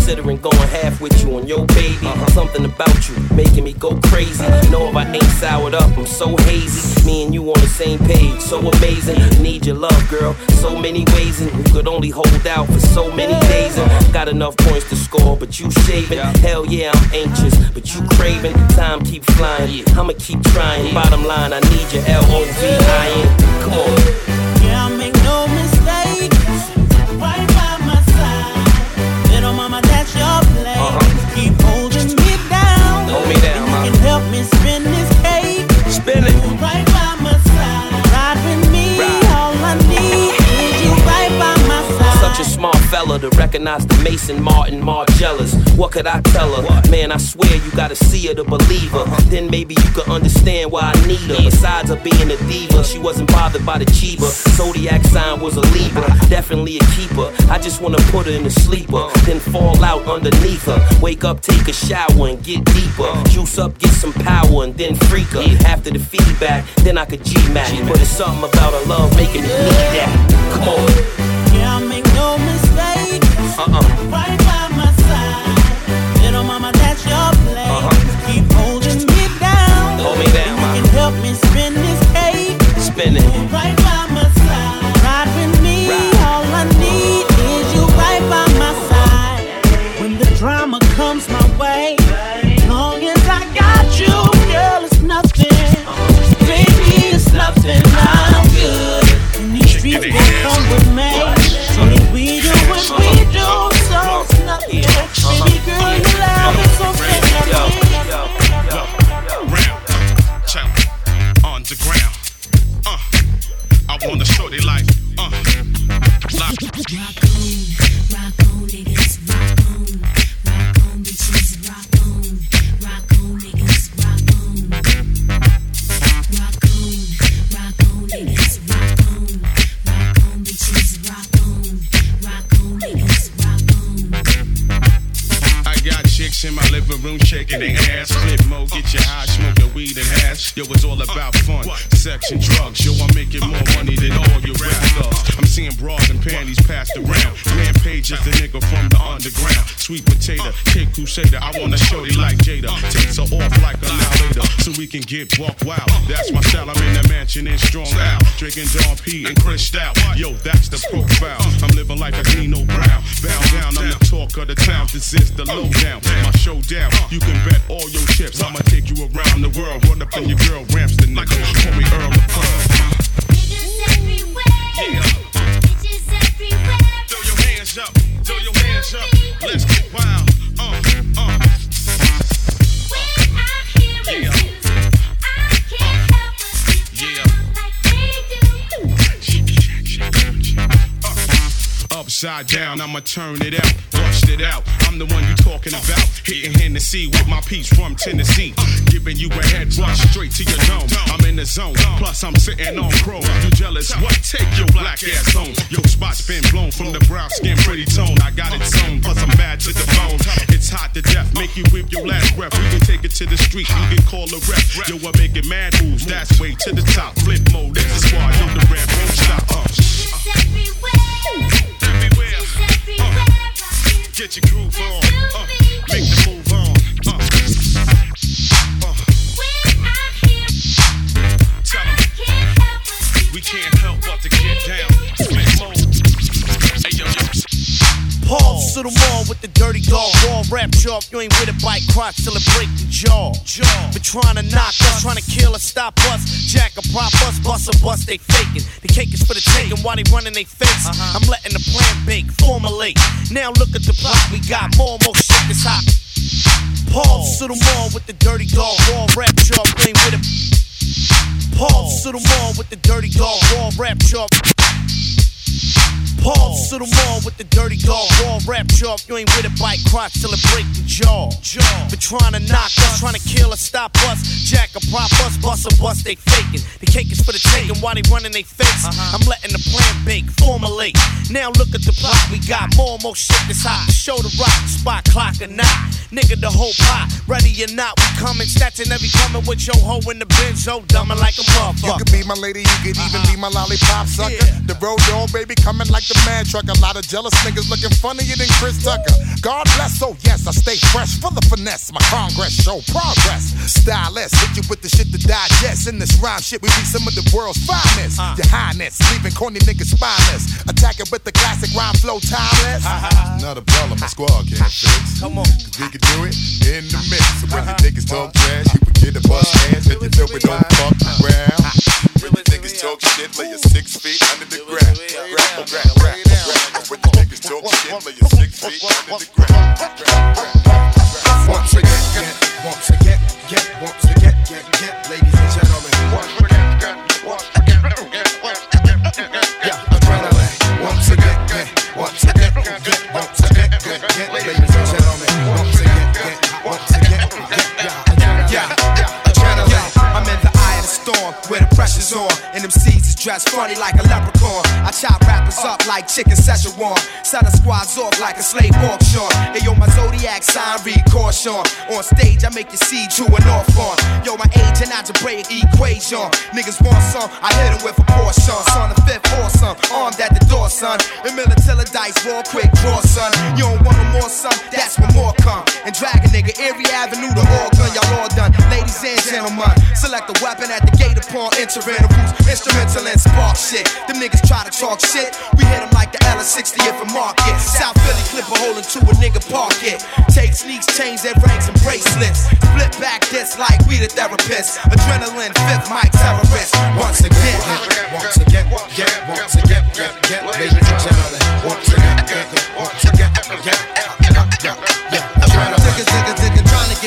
Considering going half with you on your baby. Something about you making me go crazy. You Know if I ain't soured up, I'm so hazy. Me and you on the same page, so amazing. Need your love, girl. So many ways, and you could only hold out for so many days. And got enough points to score, but you shaving. Hell yeah, I'm anxious, but you craving. Time keep flying. I'ma keep trying. Bottom line, I need your L O V I N. Come on. Fella to recognize the Maison Martin Margielas. What could I tell her? Man, I swear you gotta see her to believe her. Then maybe you could understand why I need her. Besides her being a diva, she wasn't bothered by the Chiba. Zodiac sign was a Libra, definitely a keeper. I just wanna put her in a sleeper, then fall out underneath her. Wake up, take a shower, and get deeper. Juice up, get some power, and then freak her. After the feedback, then I could G-Mac. But it's something about her love making me need that. Come on. Yeah, make no crusader. I wanna show you like Jada. Takes her off like a now so we can get walk wild. That's my style. I'm in the mansion in strong out, drinking Don P and Cristal. Yo, that's the profile. I'm living like a Nino Brown. Bow down, I'm the talk of the town. This is the lowdown. My showdown. You can bet all your chips. I'ma take you around the world. Run up in your girl ramps the nigga. Call me Earl of Pearl. Yeah. Throw your hands up. Throw your hands up. Let's get wild. Upside down, I'ma turn it out, bust it out. I'm the one you talking about. Hitting Hennessy with my piece from Tennessee. Giving you a head rush straight to your dome. I'm in the zone, plus I'm sitting on chrome. You jealous? What? Take your black ass home. Your spot's been blown from the brown skin, pretty tone. I got it sewn, plus I'm bad to the bone. It's hot to death, make you whip your last breath. We can take it to the street, you can call a rep. Yo, I'm making mad moves, that's way to the top. Flipmode, it's the squad, yo, the rap won't stop. Uh. Everywhere. Get your groove on. Uh. Make the move on. Uh. Uh. Tell. We can't help but to get down. Mode. Hey, yo, yo. Pause to the mall with the dirty dog. Raw rap sharp, you ain't with it, bite crotch till it break the jaw. But trying to knock us, trying to kill us, stop us. Jack a prop us, bust a bust, they faking. The cake is for the taking while they running they face. I'm letting the plan bake, formulate. Now look at the plot, we got more, more shit that's hot. Pause to the mall with the dirty dog. Raw rap sharp, you ain't with it. Pause to the mall with the dirty dog. Raw rap sharp. Pause to the mall with the dirty dog. Raw rap sharp, you ain't with it, bite crotch till it break the jaw. But trying to knock us, trying to kill us, stop us. Jack a prop us, bust a bust, they faking. The cake is for the taking while they running they face. Uh-huh. I'm letting the plan bake, formulate. Now look at the plot, we got more and more shit that's hot. Show the rock, spot clock or not. Nigga, the whole pot, ready or not, we coming. Snatching every coming with your hoe in the bench, so dumbing like a You motherfucker. could be my lady, you could even uh-huh. be my lollipop sucker. The road dog, baby, coming like the man truck. A lot of jealous niggas looking funnier than Chris Tucker. God bless, so yes, I stay fresh, full of finesse. My congress show progress. Stylist, hit you with the shit to digest. In this rhyme shit, we be some of the world's finest. Uh. Your highness, leaving corny niggas spineless. Attack it with the classic rhyme flow, timeless. Not a problem, my squad can't fix. Come on, cause we can do it in the mix. So when your uh-huh. niggas talk trash, you can get a bust uh-huh. ass. Let you know we don't fuck around. When your niggas talk shit, lay you six feet under the ground. Rap, rap, rap, rap. When the niggas talk shit, lay you six feet under the ground. Once again, get, once again, get, once again, get, get, ladies and gentlemen. Once again, get, once again, get, once again, yeah, adrenaline. Once again, get, once again, get, once again, get, get, ladies pressure's on. And them seeds is dressed funny like a leprechaun. I chop rappers up like chicken Szechuan. Set the squads off like a slave auction. Hey yo, my zodiac sign read caution. On stage, I make you see to an off on. Yo, my age and algebraic equation. Niggas want some, I hit 'em with a portion. Son of fifth awesome, armed at the door, son. And Militilla dice, roll quick, draw, son. You don't want no more, son, that's when more come. And drag a nigga every avenue to all gun, y'all all done. Ladies and gentlemen, select a weapon at the gate upon the roots. Instrumental and spark shit. Them niggas try to talk shit. We hit 'em like the L60 if a market. South Philly clip a hole into a nigga park it. Take sneaks, chains, and rings and bracelets. Flip back this like we the therapists. Adrenaline, fifth mic terrorist. Once again, Once again, once again, get, get, ladies and gentlemen. Once again, once again, yeah, yeah,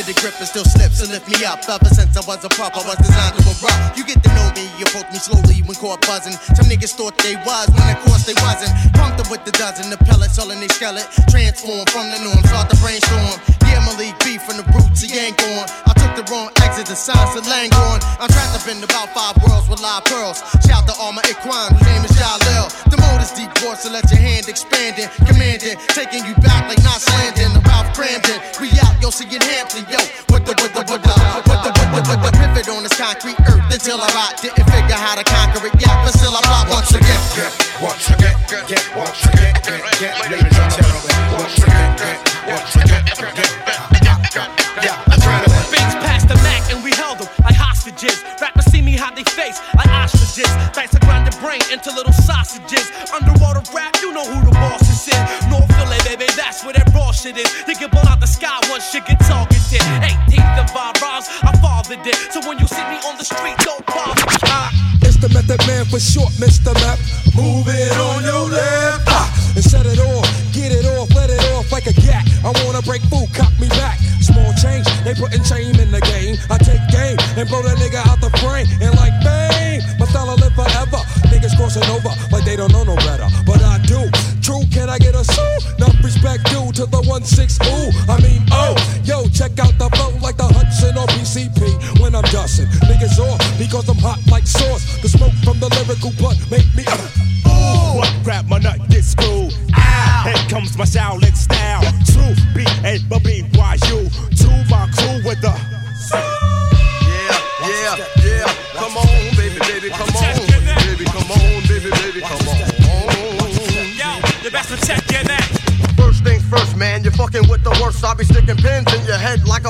get the grip and still slips and lift me up. Ever since I was a pup, I was designed to erupt. You get to know me, you approach me slowly when caught buzzing. Some niggas thought they was, when of course they wasn't. Pumped up with the dozen, the pellets all in they skeleton. Transform from the norm, start the brainstorm. Yeah, my Malik B from the roots, he ain't going. I took the wrong exit, the signs of Langhorne. I'm trapped up in about five worlds with live pearls. Shout to all my equine, whose name is Jalil. The mode is deep voice to let your hand expanding, commanding, taking you back like not landing. The Ralph Kramden, we out, yo, singing Hampton, yo. With the, with the, with the, with the, with the, with the pivot on this concrete earth until I rot. Didn't figure how to conquer it yet, but still I plot once again. Once again, get, once again, get, get, ladies and gentlemen. Once again, get, once again, get, yeah, adrenaline. Beats past the Mac and we held them like hostages. Rappers see me how they face like ostriches. Dice to grind the brain into little sausages. Underwater rap, you know who the boss is in. North Philly, baby, that's where that raw shit is. They get blown out the sky once shit get targeted. 18th of our rhymes, I fathered it. So when you see me on the street, don't bother. The method man for short, Mr. Meth. Move it on your left. Ah, and set it off, get it off, let it off like a gat. I wanna break food, cop me back. Small change, they putting shame in the game. I take game and blow that nigga out the frame. And like bang, my style live forever. Niggas crossing over like they don't know no better. But I do. True, can I get a sue? Enough respect due to the 1-6 ooh. I mean, oh, yo, check out the flow like the Hudson or PCP when I'm dusting. Niggas off because I'm hot like sauce. The smoke from the lyrical blood make me. Uh, What rap my nut get screwed? Ah, here comes my Shaolin style. True B A B B Y U. To my crew with the. Yeah, yeah, yeah. Come on, baby, baby, come on. Baby, come on, baby, baby, come on. Yo, you best to check your neck. First things first, man, you're fucking with the worst. I'll be sticking pins in your head like a fucking nurse. I'll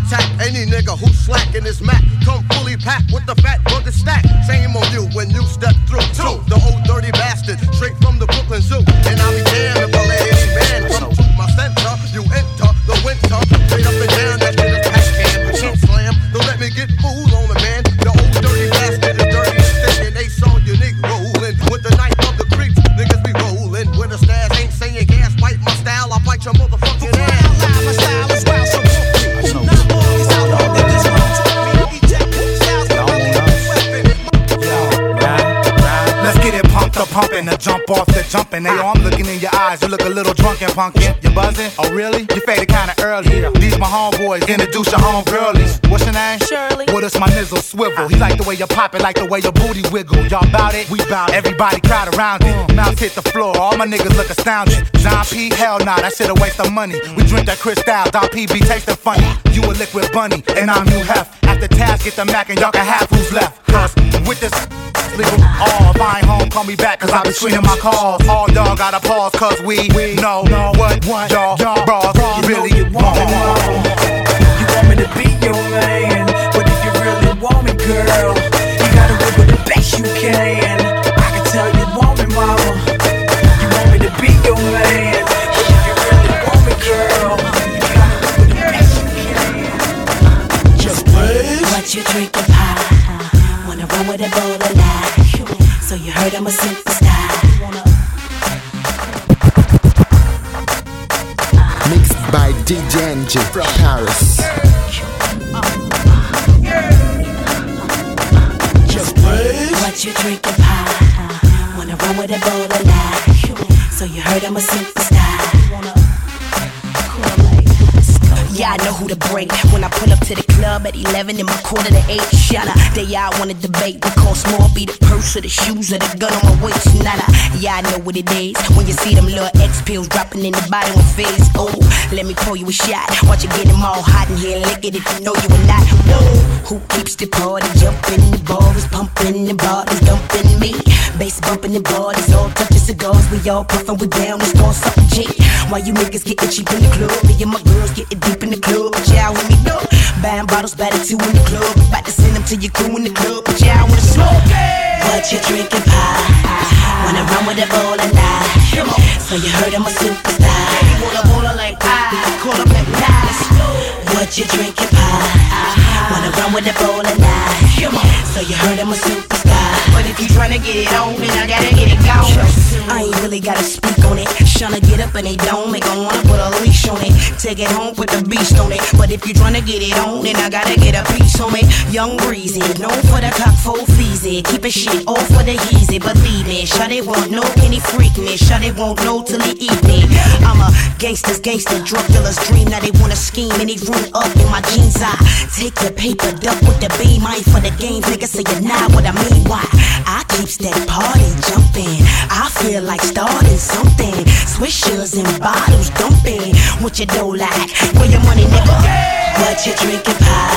attack any nigga who's slacking his mat. Come fully packed with the fat burger stack. Shame on you when you step through. The jumping. Hey, yo, I'm looking in your eyes, you look a little drunk and punkin'. You buzzing? Oh, really? You faded kinda early. These my homeboys, introduce your homegirlies. What's your name? Shirley. What is my nizzle swivel? He like the way you pop it, like the way your booty wiggle. Y'all bout it? We bout it. Everybody crowd around it. Mm. Mouth hit the floor, all my niggas look astounded. Don P, hell nah, that shit a waste of money. We drink that Cristal, Don P be tasting funny. You a liquid bunny, and I'm Hugh Hef. After task, get the Mac, and y'all can have who's left. Cause with this, leave 'em all. If I ain't home, call me back, cause I be screening my calls. All dog gotta pause, cause we know what y'all bras really want. You want me to be your man, but if you really want me, girl, you gotta do it the best you can What you drinking, pie? Wanna run with a bowl of life? So you heard I'm a superstar. Mixed by DJ NG from Paris. Just What you drinking, pie? Wanna run with a bowl of life? So you heard I'm a superstar. Yeah, I know who to bring when I pull up to the club at 11 in my quarter to 8. Shut up. They all wanna debate costs more be the purse or the shoes or the gun on my waist. Nada. Yeah, I know what it is when you see them little X pills dropping in the bottom of face. Oh, let me pour you a shot. Watch you get them all hot in here. Lick it if you know you are not. Whoa, who keeps the party jumping? The ball is pumping, the bodies dumping me. Bass bumping the bodies, all touching cigars. We all puffing, we down, let's start something G. Why you niggas getting cheap in the club? Me and my girls getting deep in the club, but y'all with me no. Buying bottles, better two in the club. About to send them to your crew in the club, but y'all wanna smoke What you drinking, pie? Wanna run with a bowl of night? So you heard I'm a superstar. You wanna baller like pie? Call up like nice. What you drinking, pie? Wanna run with a bowl of night? So you heard I'm a superstar. But if you tryna get it on, then I gotta get it gone. I ain't really gotta speak on it. Tryna get up and they don't, they gon' wanna put a leash on it. Take it home, put the beast on it. But if you tryna get it on, then I gotta get a piece on it. Young breezy, known for the cock full feezy. Keep it shit all for the easy. Believe me, shut it won't know, can he freak me? Shut it won't know till he eat me. I'm a gangster's gangster, drug dealer's dream. Now they wanna scheme and they run up in my jeans. I take your paper, duck with the B, ain't for the games, nigga, say you're not what I mean. Why? I keeps that party jumping. I feel like starting something. Swishers and bottles dumping. What you do like? Where your money, nigga? What you drinking, pie?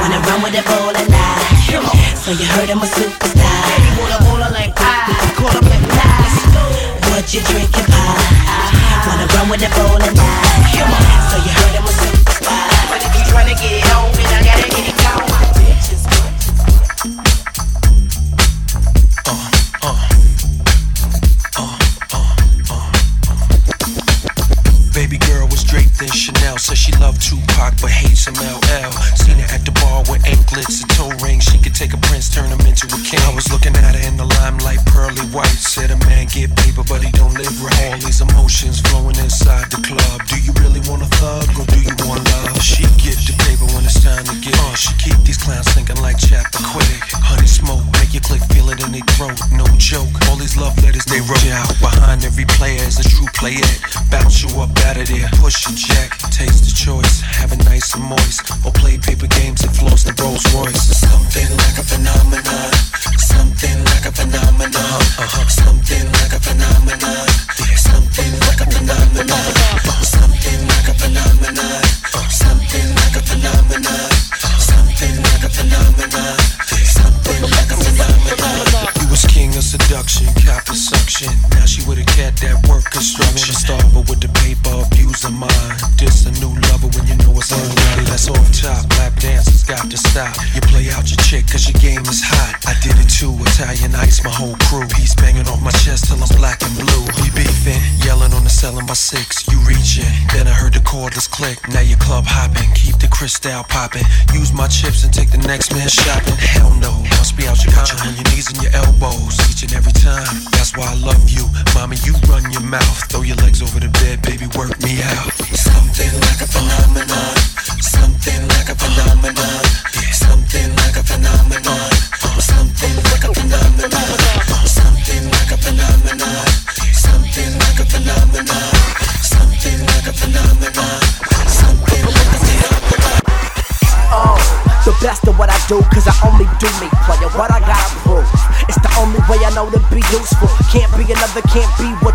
Wanna run with a bowl of night? So you heard I'm a superstar. Lies. What you drinking, pie? Wanna run with a bowl of night? So you heard I'm a superstar. But if you tryna get on, Said she loved Tupac but hates him LL. Seen her at the bar with anklets and toe rings. She could take a prince, turn him into a king. I was looking at her in the limelight, pearly white. Said a man get paper, but he don't live right. All these emotions flowing inside the club. Do you really want a thug or do you want love? She get the paper when it's time to get. Uh, she keep these clowns thinking like chapter quick. Honey smoke, make you click, feel it in their throat. No joke. All these love letters they wrote out behind every player is a true playette. Bounce you up out of there, push your jack, taste the choice, have nice and moist, or play paper games and floss the Rolls Royce. Something like a phenomenon, something like a phenomenon, crystal popping. Use my chips and take the next man shopping. Hell no, must be out your got you on your knees and your elbows each and every time. That's why I love you, mommy. You run your mouth, throw your legs over the bed, baby. Work me out. Something like a phenomenon.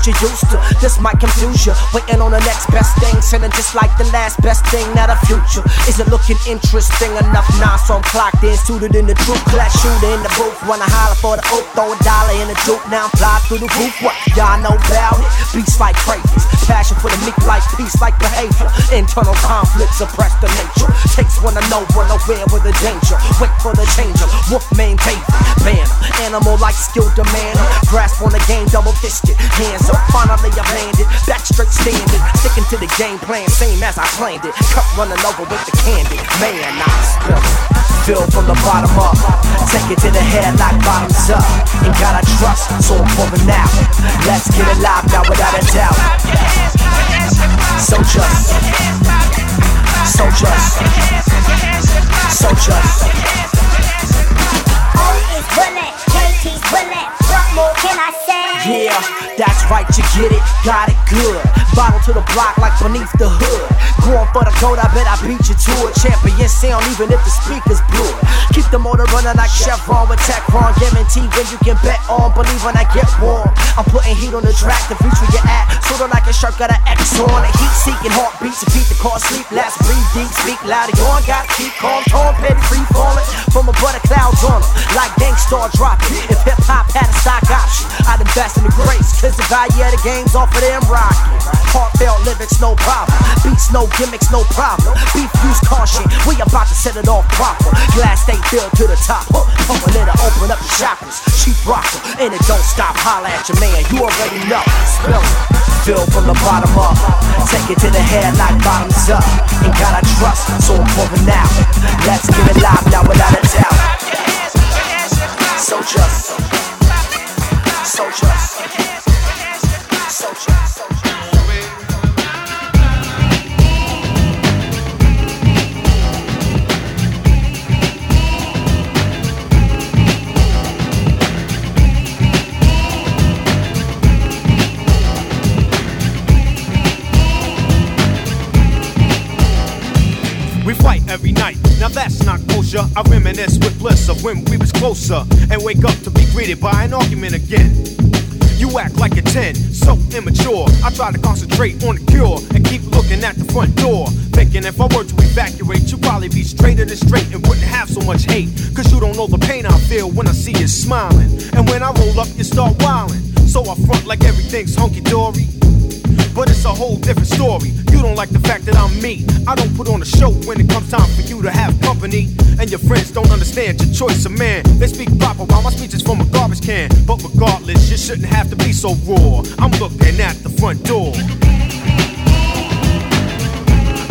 You used to. This might confuse you. Waiting on the next best thing, sending just like the last best thing, not a future. Is it looking interesting enough? Nah, so I'm clocked in, suited in the truth. Class shooter in the booth. Wanna holler for the oak, throw a dollar in the duke. Now I'm fly through the roof. What y'all know about it? Beats like cravings. Passion for the meek like peace like behavior. Internal conflicts suppress the nature. Takes one to know, one aware with the danger. Wait for the changer. Wolf maintain banner. Animal like skill demand. Grasp on the game, double fisted. Hands up, finally I landed. Back straight standing. Sticking to the game plan, same as I planned it. Cup running over with the candy. Man, I spill. Fill from the bottom up. Take it to the head, like bottoms up. Ain't gotta trust, so I'm pouring out. Let's get it live now without a doubt. So just. So just. So just. Always bullet, JT's bullet. More can I say? Yeah, that's right, you get it, got it good. Bottle to the block like beneath the hood. Going for the gold, I bet I beat you to it. Champion sound, even if the speakers blew it. Keep the motor running like Chevron with Teflon. Guarantee when you can bet on, believe when I get warm. I'm putting heat on the track, the where you're at. Sorta like a shark, got an X on. A heat seeking heartbeats beat the car sleep. Last breathe deep, speak louder. You ain't gotta keep calm, torn, petty, free falling. From a butter clouds on 'em, like gangstar dropping. If hip hop had a stock option, I'd invest in the grace. Cause the value of the game's off of them rockin'. Heartfelt lyrics, no problem. Beats, no gimmicks, no problem. Beef, use caution. We about to set it off proper. Glass stay filled to the top. A little, open up the chakras. Cheap rocker, and it don't stop. Holla at your man, you already know. Spill it. Fill from the bottom up. Take it to the head, like bottoms up. Ain't gotta trust, so I'm pouring out. Let's get it live now without a doubt. So just soldier, soldier. Every night. Now that's not kosher. I reminisce with bliss of when we was closer and wake up to be greeted by an argument again. You act like a 10, so immature. I try to concentrate on the cure and keep looking at the front door. Thinking if I were to evacuate, you'd probably be straighter than straight and wouldn't have so much hate. Cause you don't know the pain I feel when I see you smiling. And when I roll up, you start wilding. So I front like everything's hunky dory. But it's a whole different story. You don't like the fact that I'm me. I don't put on a show when it comes time for you to have company. And your friends don't understand your choice of man. They speak proper while my speech is from a garbage can. But regardless, you shouldn't have to be so raw. I'm looking at the front door.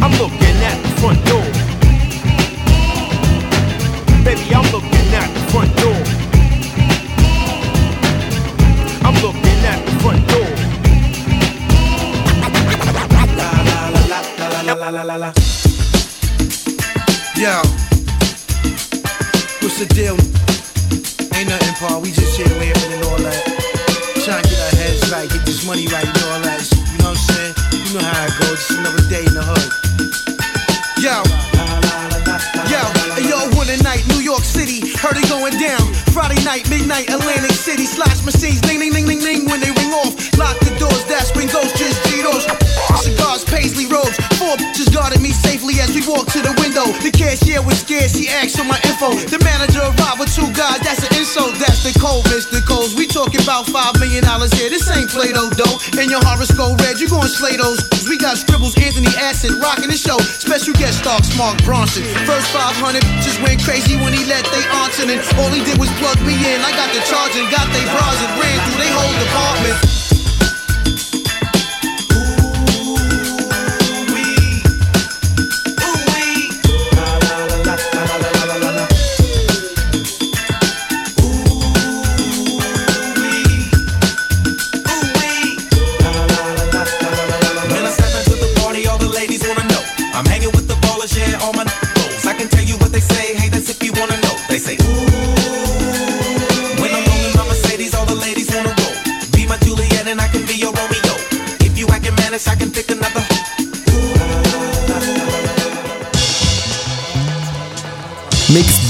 I'm looking at the front door. Baby, I'm looking at the front door. La la la la. Yo, what's the deal? Ain't nothing, Paul. We just here laughing and all that. Trying to get our heads right, get this money right and all that. You know what I'm saying? You know how it goes. Just another day in the hood. Yo. Yo, yo, one night, New York City, heard it going down. Friday night, midnight, Atlantic City, slash machines, ding, ding, ding, ding, ding, when they ring off. Lock the doors, that's when ghosts just Cheetos. Cigars, paisley robes, four just guarded me safely as we walked to the window. The cashier was scared, she asked for my info. The manager arrived with two guys, that's an insult, that's the cold, Mr. Coles. We talking about five million dollars here, this ain't Play-Doh dough. And your horoscope red, you gon' slay those. We got scribbles, Anthony Acid, rocking the show. Special guest star, Mark Ronson. First 500 just went crazy when he let they answer and all he did was plug me in. I got the charge and got they bras and ran through they whole department.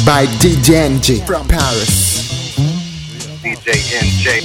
By DJ NG from Paris. DJ NJ.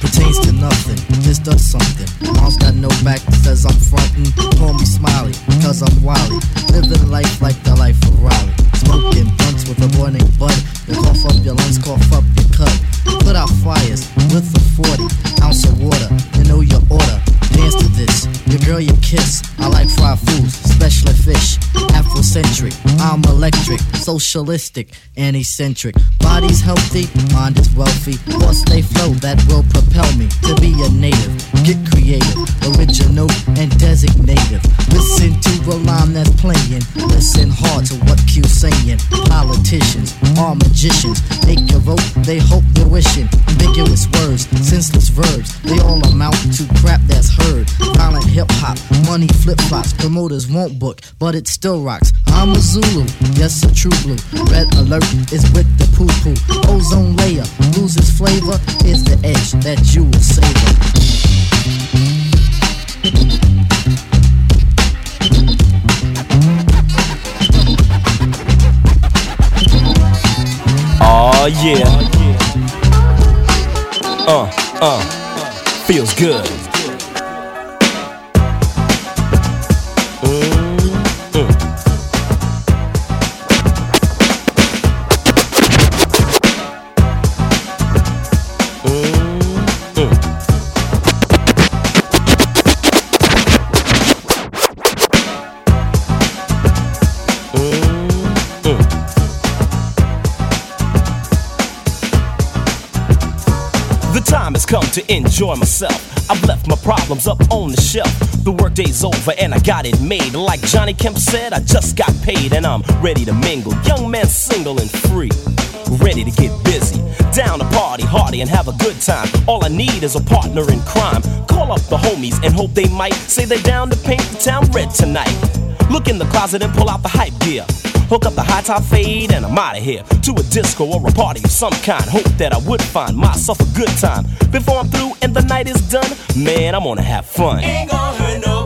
Pertains to nothing, just does something. Mom's got no back, says I'm frontin'. Call me Smiley, cause I'm wily. Living life like the life of Riley. Smoking blunts with a morning bud. You cough up your lungs, cough up your cut. Put out fires with a 40 ounce of water. You know your order. Dance to this. Your girl you kiss. I like fried foods, especially fish. Afrocentric, I'm electric, socialistic, and eccentric. Body's healthy, mind is wealthy. Thoughts they flow that will propel me to be a native. Get creative, original, and designative. Listen to the line that's playing. Listen hard to what Q's saying. Politicians are magicians. Your vote, they hope they're wishing. Ambiguous words, senseless verbs. They all amount to crap that's heard. Violent hip hop, money flip flops. Promoters won't book, but it still rocks. I'm a Zulu, yes, a true blue. Red alert is with the poo poo. Ozone layer loses flavor. Is the edge that you will savor. Oh yeah. Uh, uh. Feels good. To enjoy myself. I've left my problems up on the shelf. The workday's over and I got it made. Like Johnny Kemp said, I just got paid and I'm ready to mingle. Young man, single and free. Ready to get busy. Down to party, hardy, and have a good time. All I need is a partner in crime. Call up the homies and hope they might say they're down to paint the town red tonight. Look in the closet and pull out the hype gear. Hook up the high top fade and I'm out of here to a disco or a party of some kind. Hope that I would find myself a good time before I'm through and the night is done. Man, I'm gonna have fun. Ain't gonna hurt no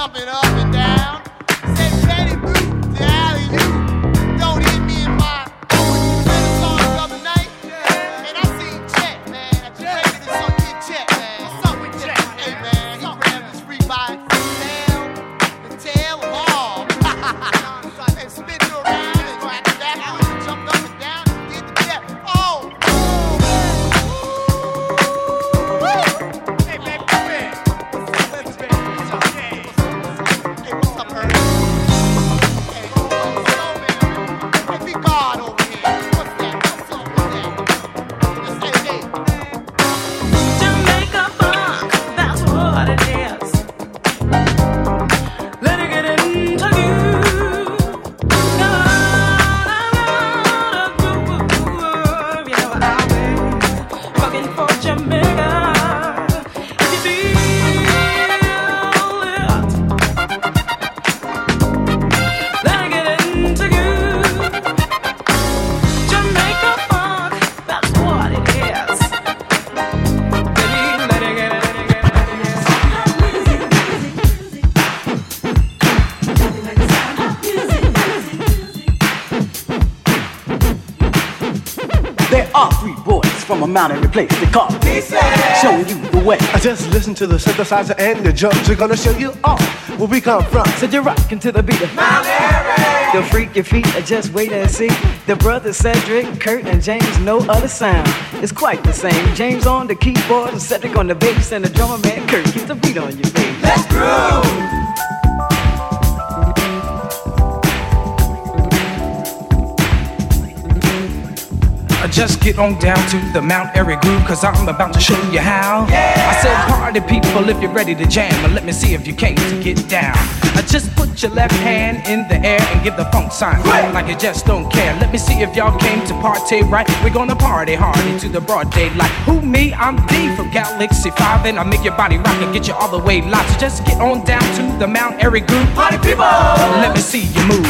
up and up. from a mountain replace the car. Show you the way. I just listen to the synthesizer and the drums. We're gonna show you all where we come from. So you're rocking to the beat of Mount Airy. They'll freak your feet. I just wait and see. The brothers Cedric, Kurt, and James, no other sound. It's quite the same. James on the keyboard, Cedric on the bass, and the drummer man Kurt keeps the beat on your feet. Let's groove. Just get on down to the Mount Airy groove, cause I'm about to show you how. I said, party people, if you're ready to jam, and let me see if you came to get down. I just put your left hand in the air and give the funk sign, like you just don't care. Let me see if y'all came to party right. We're gonna party hard into the broad daylight. Who me? I'm D from Galaxy 5, and I make your body rock and get you all the way live. So just get on down to the Mount Airy groove. Party people! Let me see you move.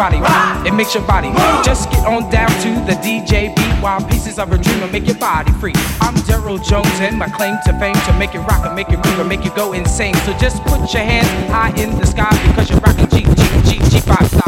Body. It makes your body. Just get on down to the DJ beat while pieces of a dream will make your body free. I'm Daryl Jones and my claim to fame to make it rock and make it groove and make you go insane. So just put your hands high in the sky because you're rocking G G G G5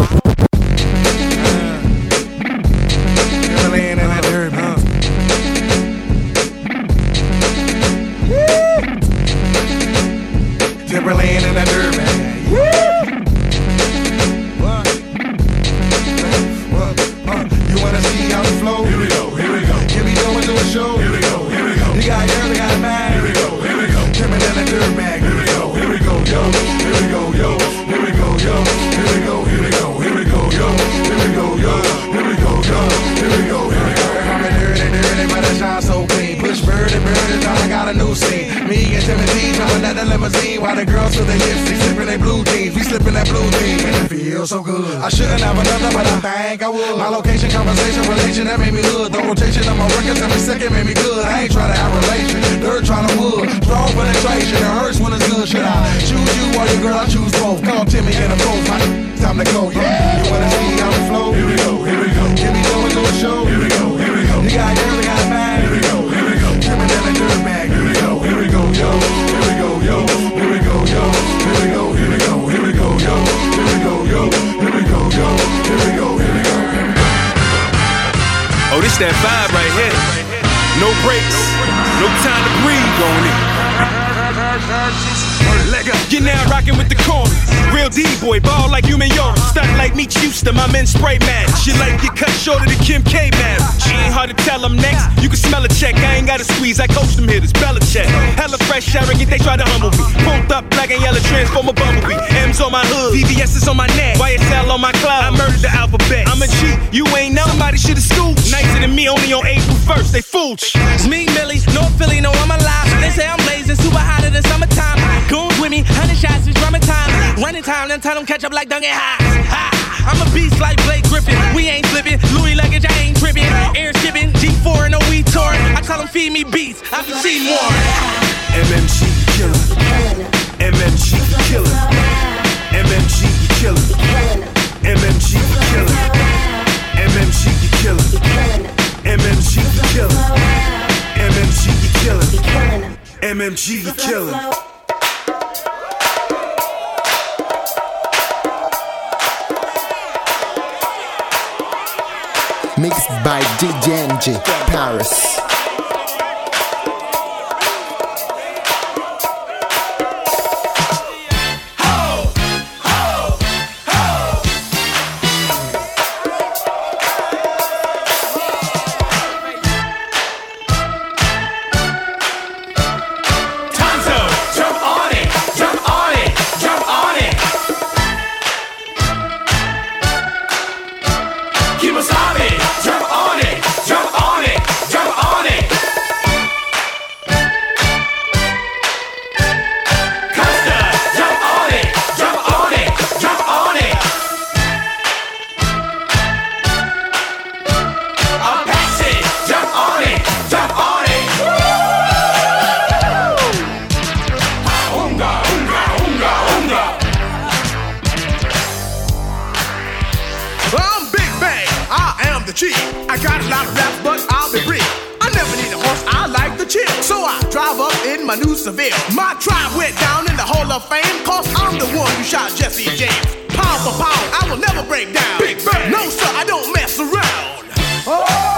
that vibe right here. No breaks, no time to breathe on it. You're now rocking with the corner. Real D-boy, ball like human York. Stunt like Meech Houston, my men spray match. She like get cut shorter than Kim K mask. She ain't hard to tell I'm next. You can smell a check, I ain't gotta squeeze. I coach them hitters, Belichick. Hella fresh, arrogant, they try to humble me. Pulled up, black and yellow, transform a bumblebee. M's on my hood, VVS is on my neck. YSL on my cloud. I murdered the alphabet. I'm a G, you ain't know. Somebody should've schooled. Nicer than me, only on April 1st. They fooled. It's me, Millie, North Philly, no I'm alive. They say I'm blazing, super hot hotter than summertime. Goons with me, hundred shots is drumming time. Running time, then tell them catch up like Duncan High. I'm a beast like Blake Griffin. We ain't slipping, Louis luggage, I ain't tripping. Air shipping, G4 and a we touring. I tell them feed me beats, I can see more. MMG killer. MMG killer. MMG killer. MMG killer. MMG killer. MMG killer. MMG killer. MMG killer. Mixed by DJ Paris. Drive up in my new Seville. My tribe went down in the Hall of Fame, cause I'm the one who shot Jesse James. Pound for pound, I will never break down. Big Bang. No, sir, I don't mess around. Oh!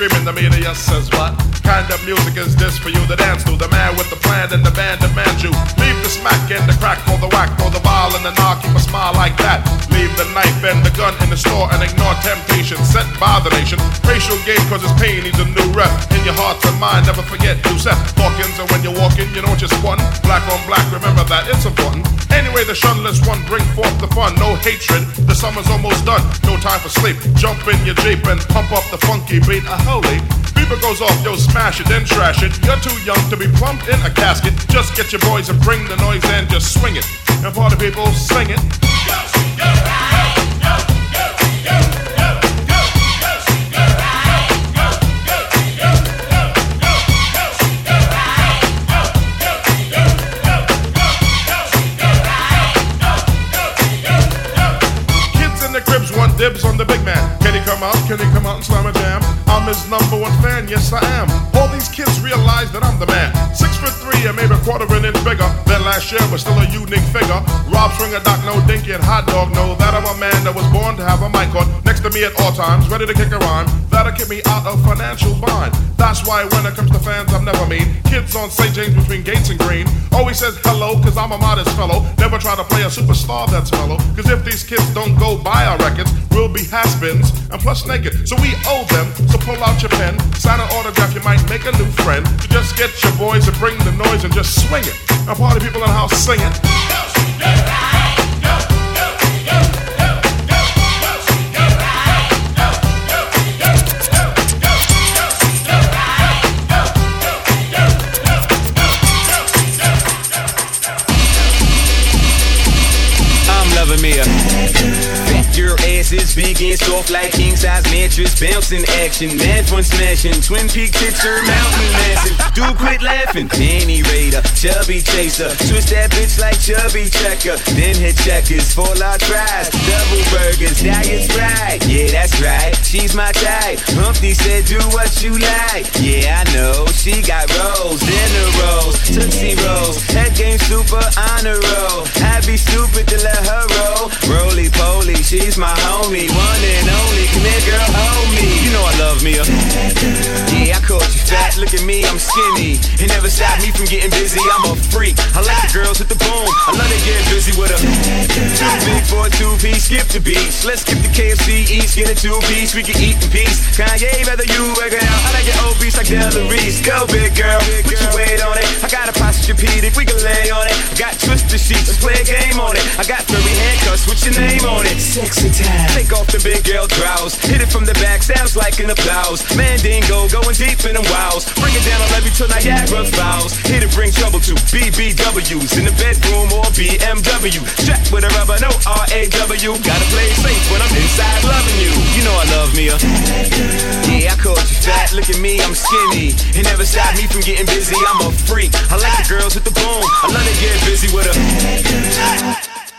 Screaming, the media says what? Kind of music is this for you to dance to? The man with the plan and the band demands you. Leave the smack and the crack for the whack, for the ball and the knock, keep a smile like that. Leave the knife and the gun in the store and ignore sent by the nation. Racial game causes pain needs a new rep. In your heart and mind, never forget Yusuf Hawkins. And when you're walking, you know what you're squatting. Black on black, remember that it's important. Anyway, the shunless one bring forth the fun. No hatred, the summer's almost done. No time for sleep. Jump in your Jeep and pump up the funky beat. A holy. Beeper goes off, yo, smash it, then trash it. You're too young to be plumped in a casket. Just get your boys and bring the noise and just swing it. And party people, sing it. Dibs on the big man. Can he come out? Can he come out and slam a jam? I'm his number one fan, yes I am. All these kids realize that I'm the man. Six foot three and maybe a quarter an inch bigger than last year, but still a unique figure. Rob Swinger, Doc No Dinky, and Hot Dog know that I'm a man that was born to have a mic on next me at all times, ready to kick a rhyme. That'll keep me out of financial bind. That's why when it comes to fans, I'm never mean. Kids on St. James between Gates and Green always says hello, cause I'm a modest fellow. Never try to play a superstar that's mellow. Cause if these kids don't go buy our records, we'll be has-beens and plus naked. So we owe them, so pull out your pen, sign an autograph, you might make a new friend. So just get your boys and bring the noise and just swing it. And party people in the house sing it. Asses, big and soft like king size mattress, bouncing action, mad fun smashing, twin peak picture, mountain massive. Dude, quit laughing. Danny Raider, chubby chaser, twist that bitch like chubby checker, then hit checkers, full out tries, double burgers, diet right. Yeah, that's right. She's my type. Humpty said, do what you like. Yeah, I know. She got rolls, dinner rolls, tootsie rolls, head game super honor roll. I'd be stupid to let her roll. Roly poly, she's my homie, one and only. Come here, girl, hold me. You know I love me. uh. Yeah, I caught you fat. Look at me, I'm skinny. It never stopped me from getting busy. I'm a freak. I like the girls with the boom. I love to get busy with her. Too big for a two piece. Skip the beach. Let's skip the KFC eats. Get a two piece. We can eat in peace. Kanye, rather you work it out. I like your obese like Della Reese. Go big girl. Put your weight on it. I got a posturepedic. We can lay on it. I Got twisted sheets. Let's play a game on it. I got furry handcuffs. What's your name on it? Sexy time. Take off the big girl draws. Hit it from the back. Sounds like an applause. Mandingo going deep in the wows. Bring it down I on every till Niagara Falls. Here to bring trouble to BBWs in the bedroom or BMW. Strapped with a rubber, no R-A-W. Gotta play safe when I'm inside loving you. You know I love me. Uh. Yeah, I called you fat. Look at me, I'm skinny. It never stopped me from getting busy. I'm a freak. I like the girls with the boom. I love to get busy with her.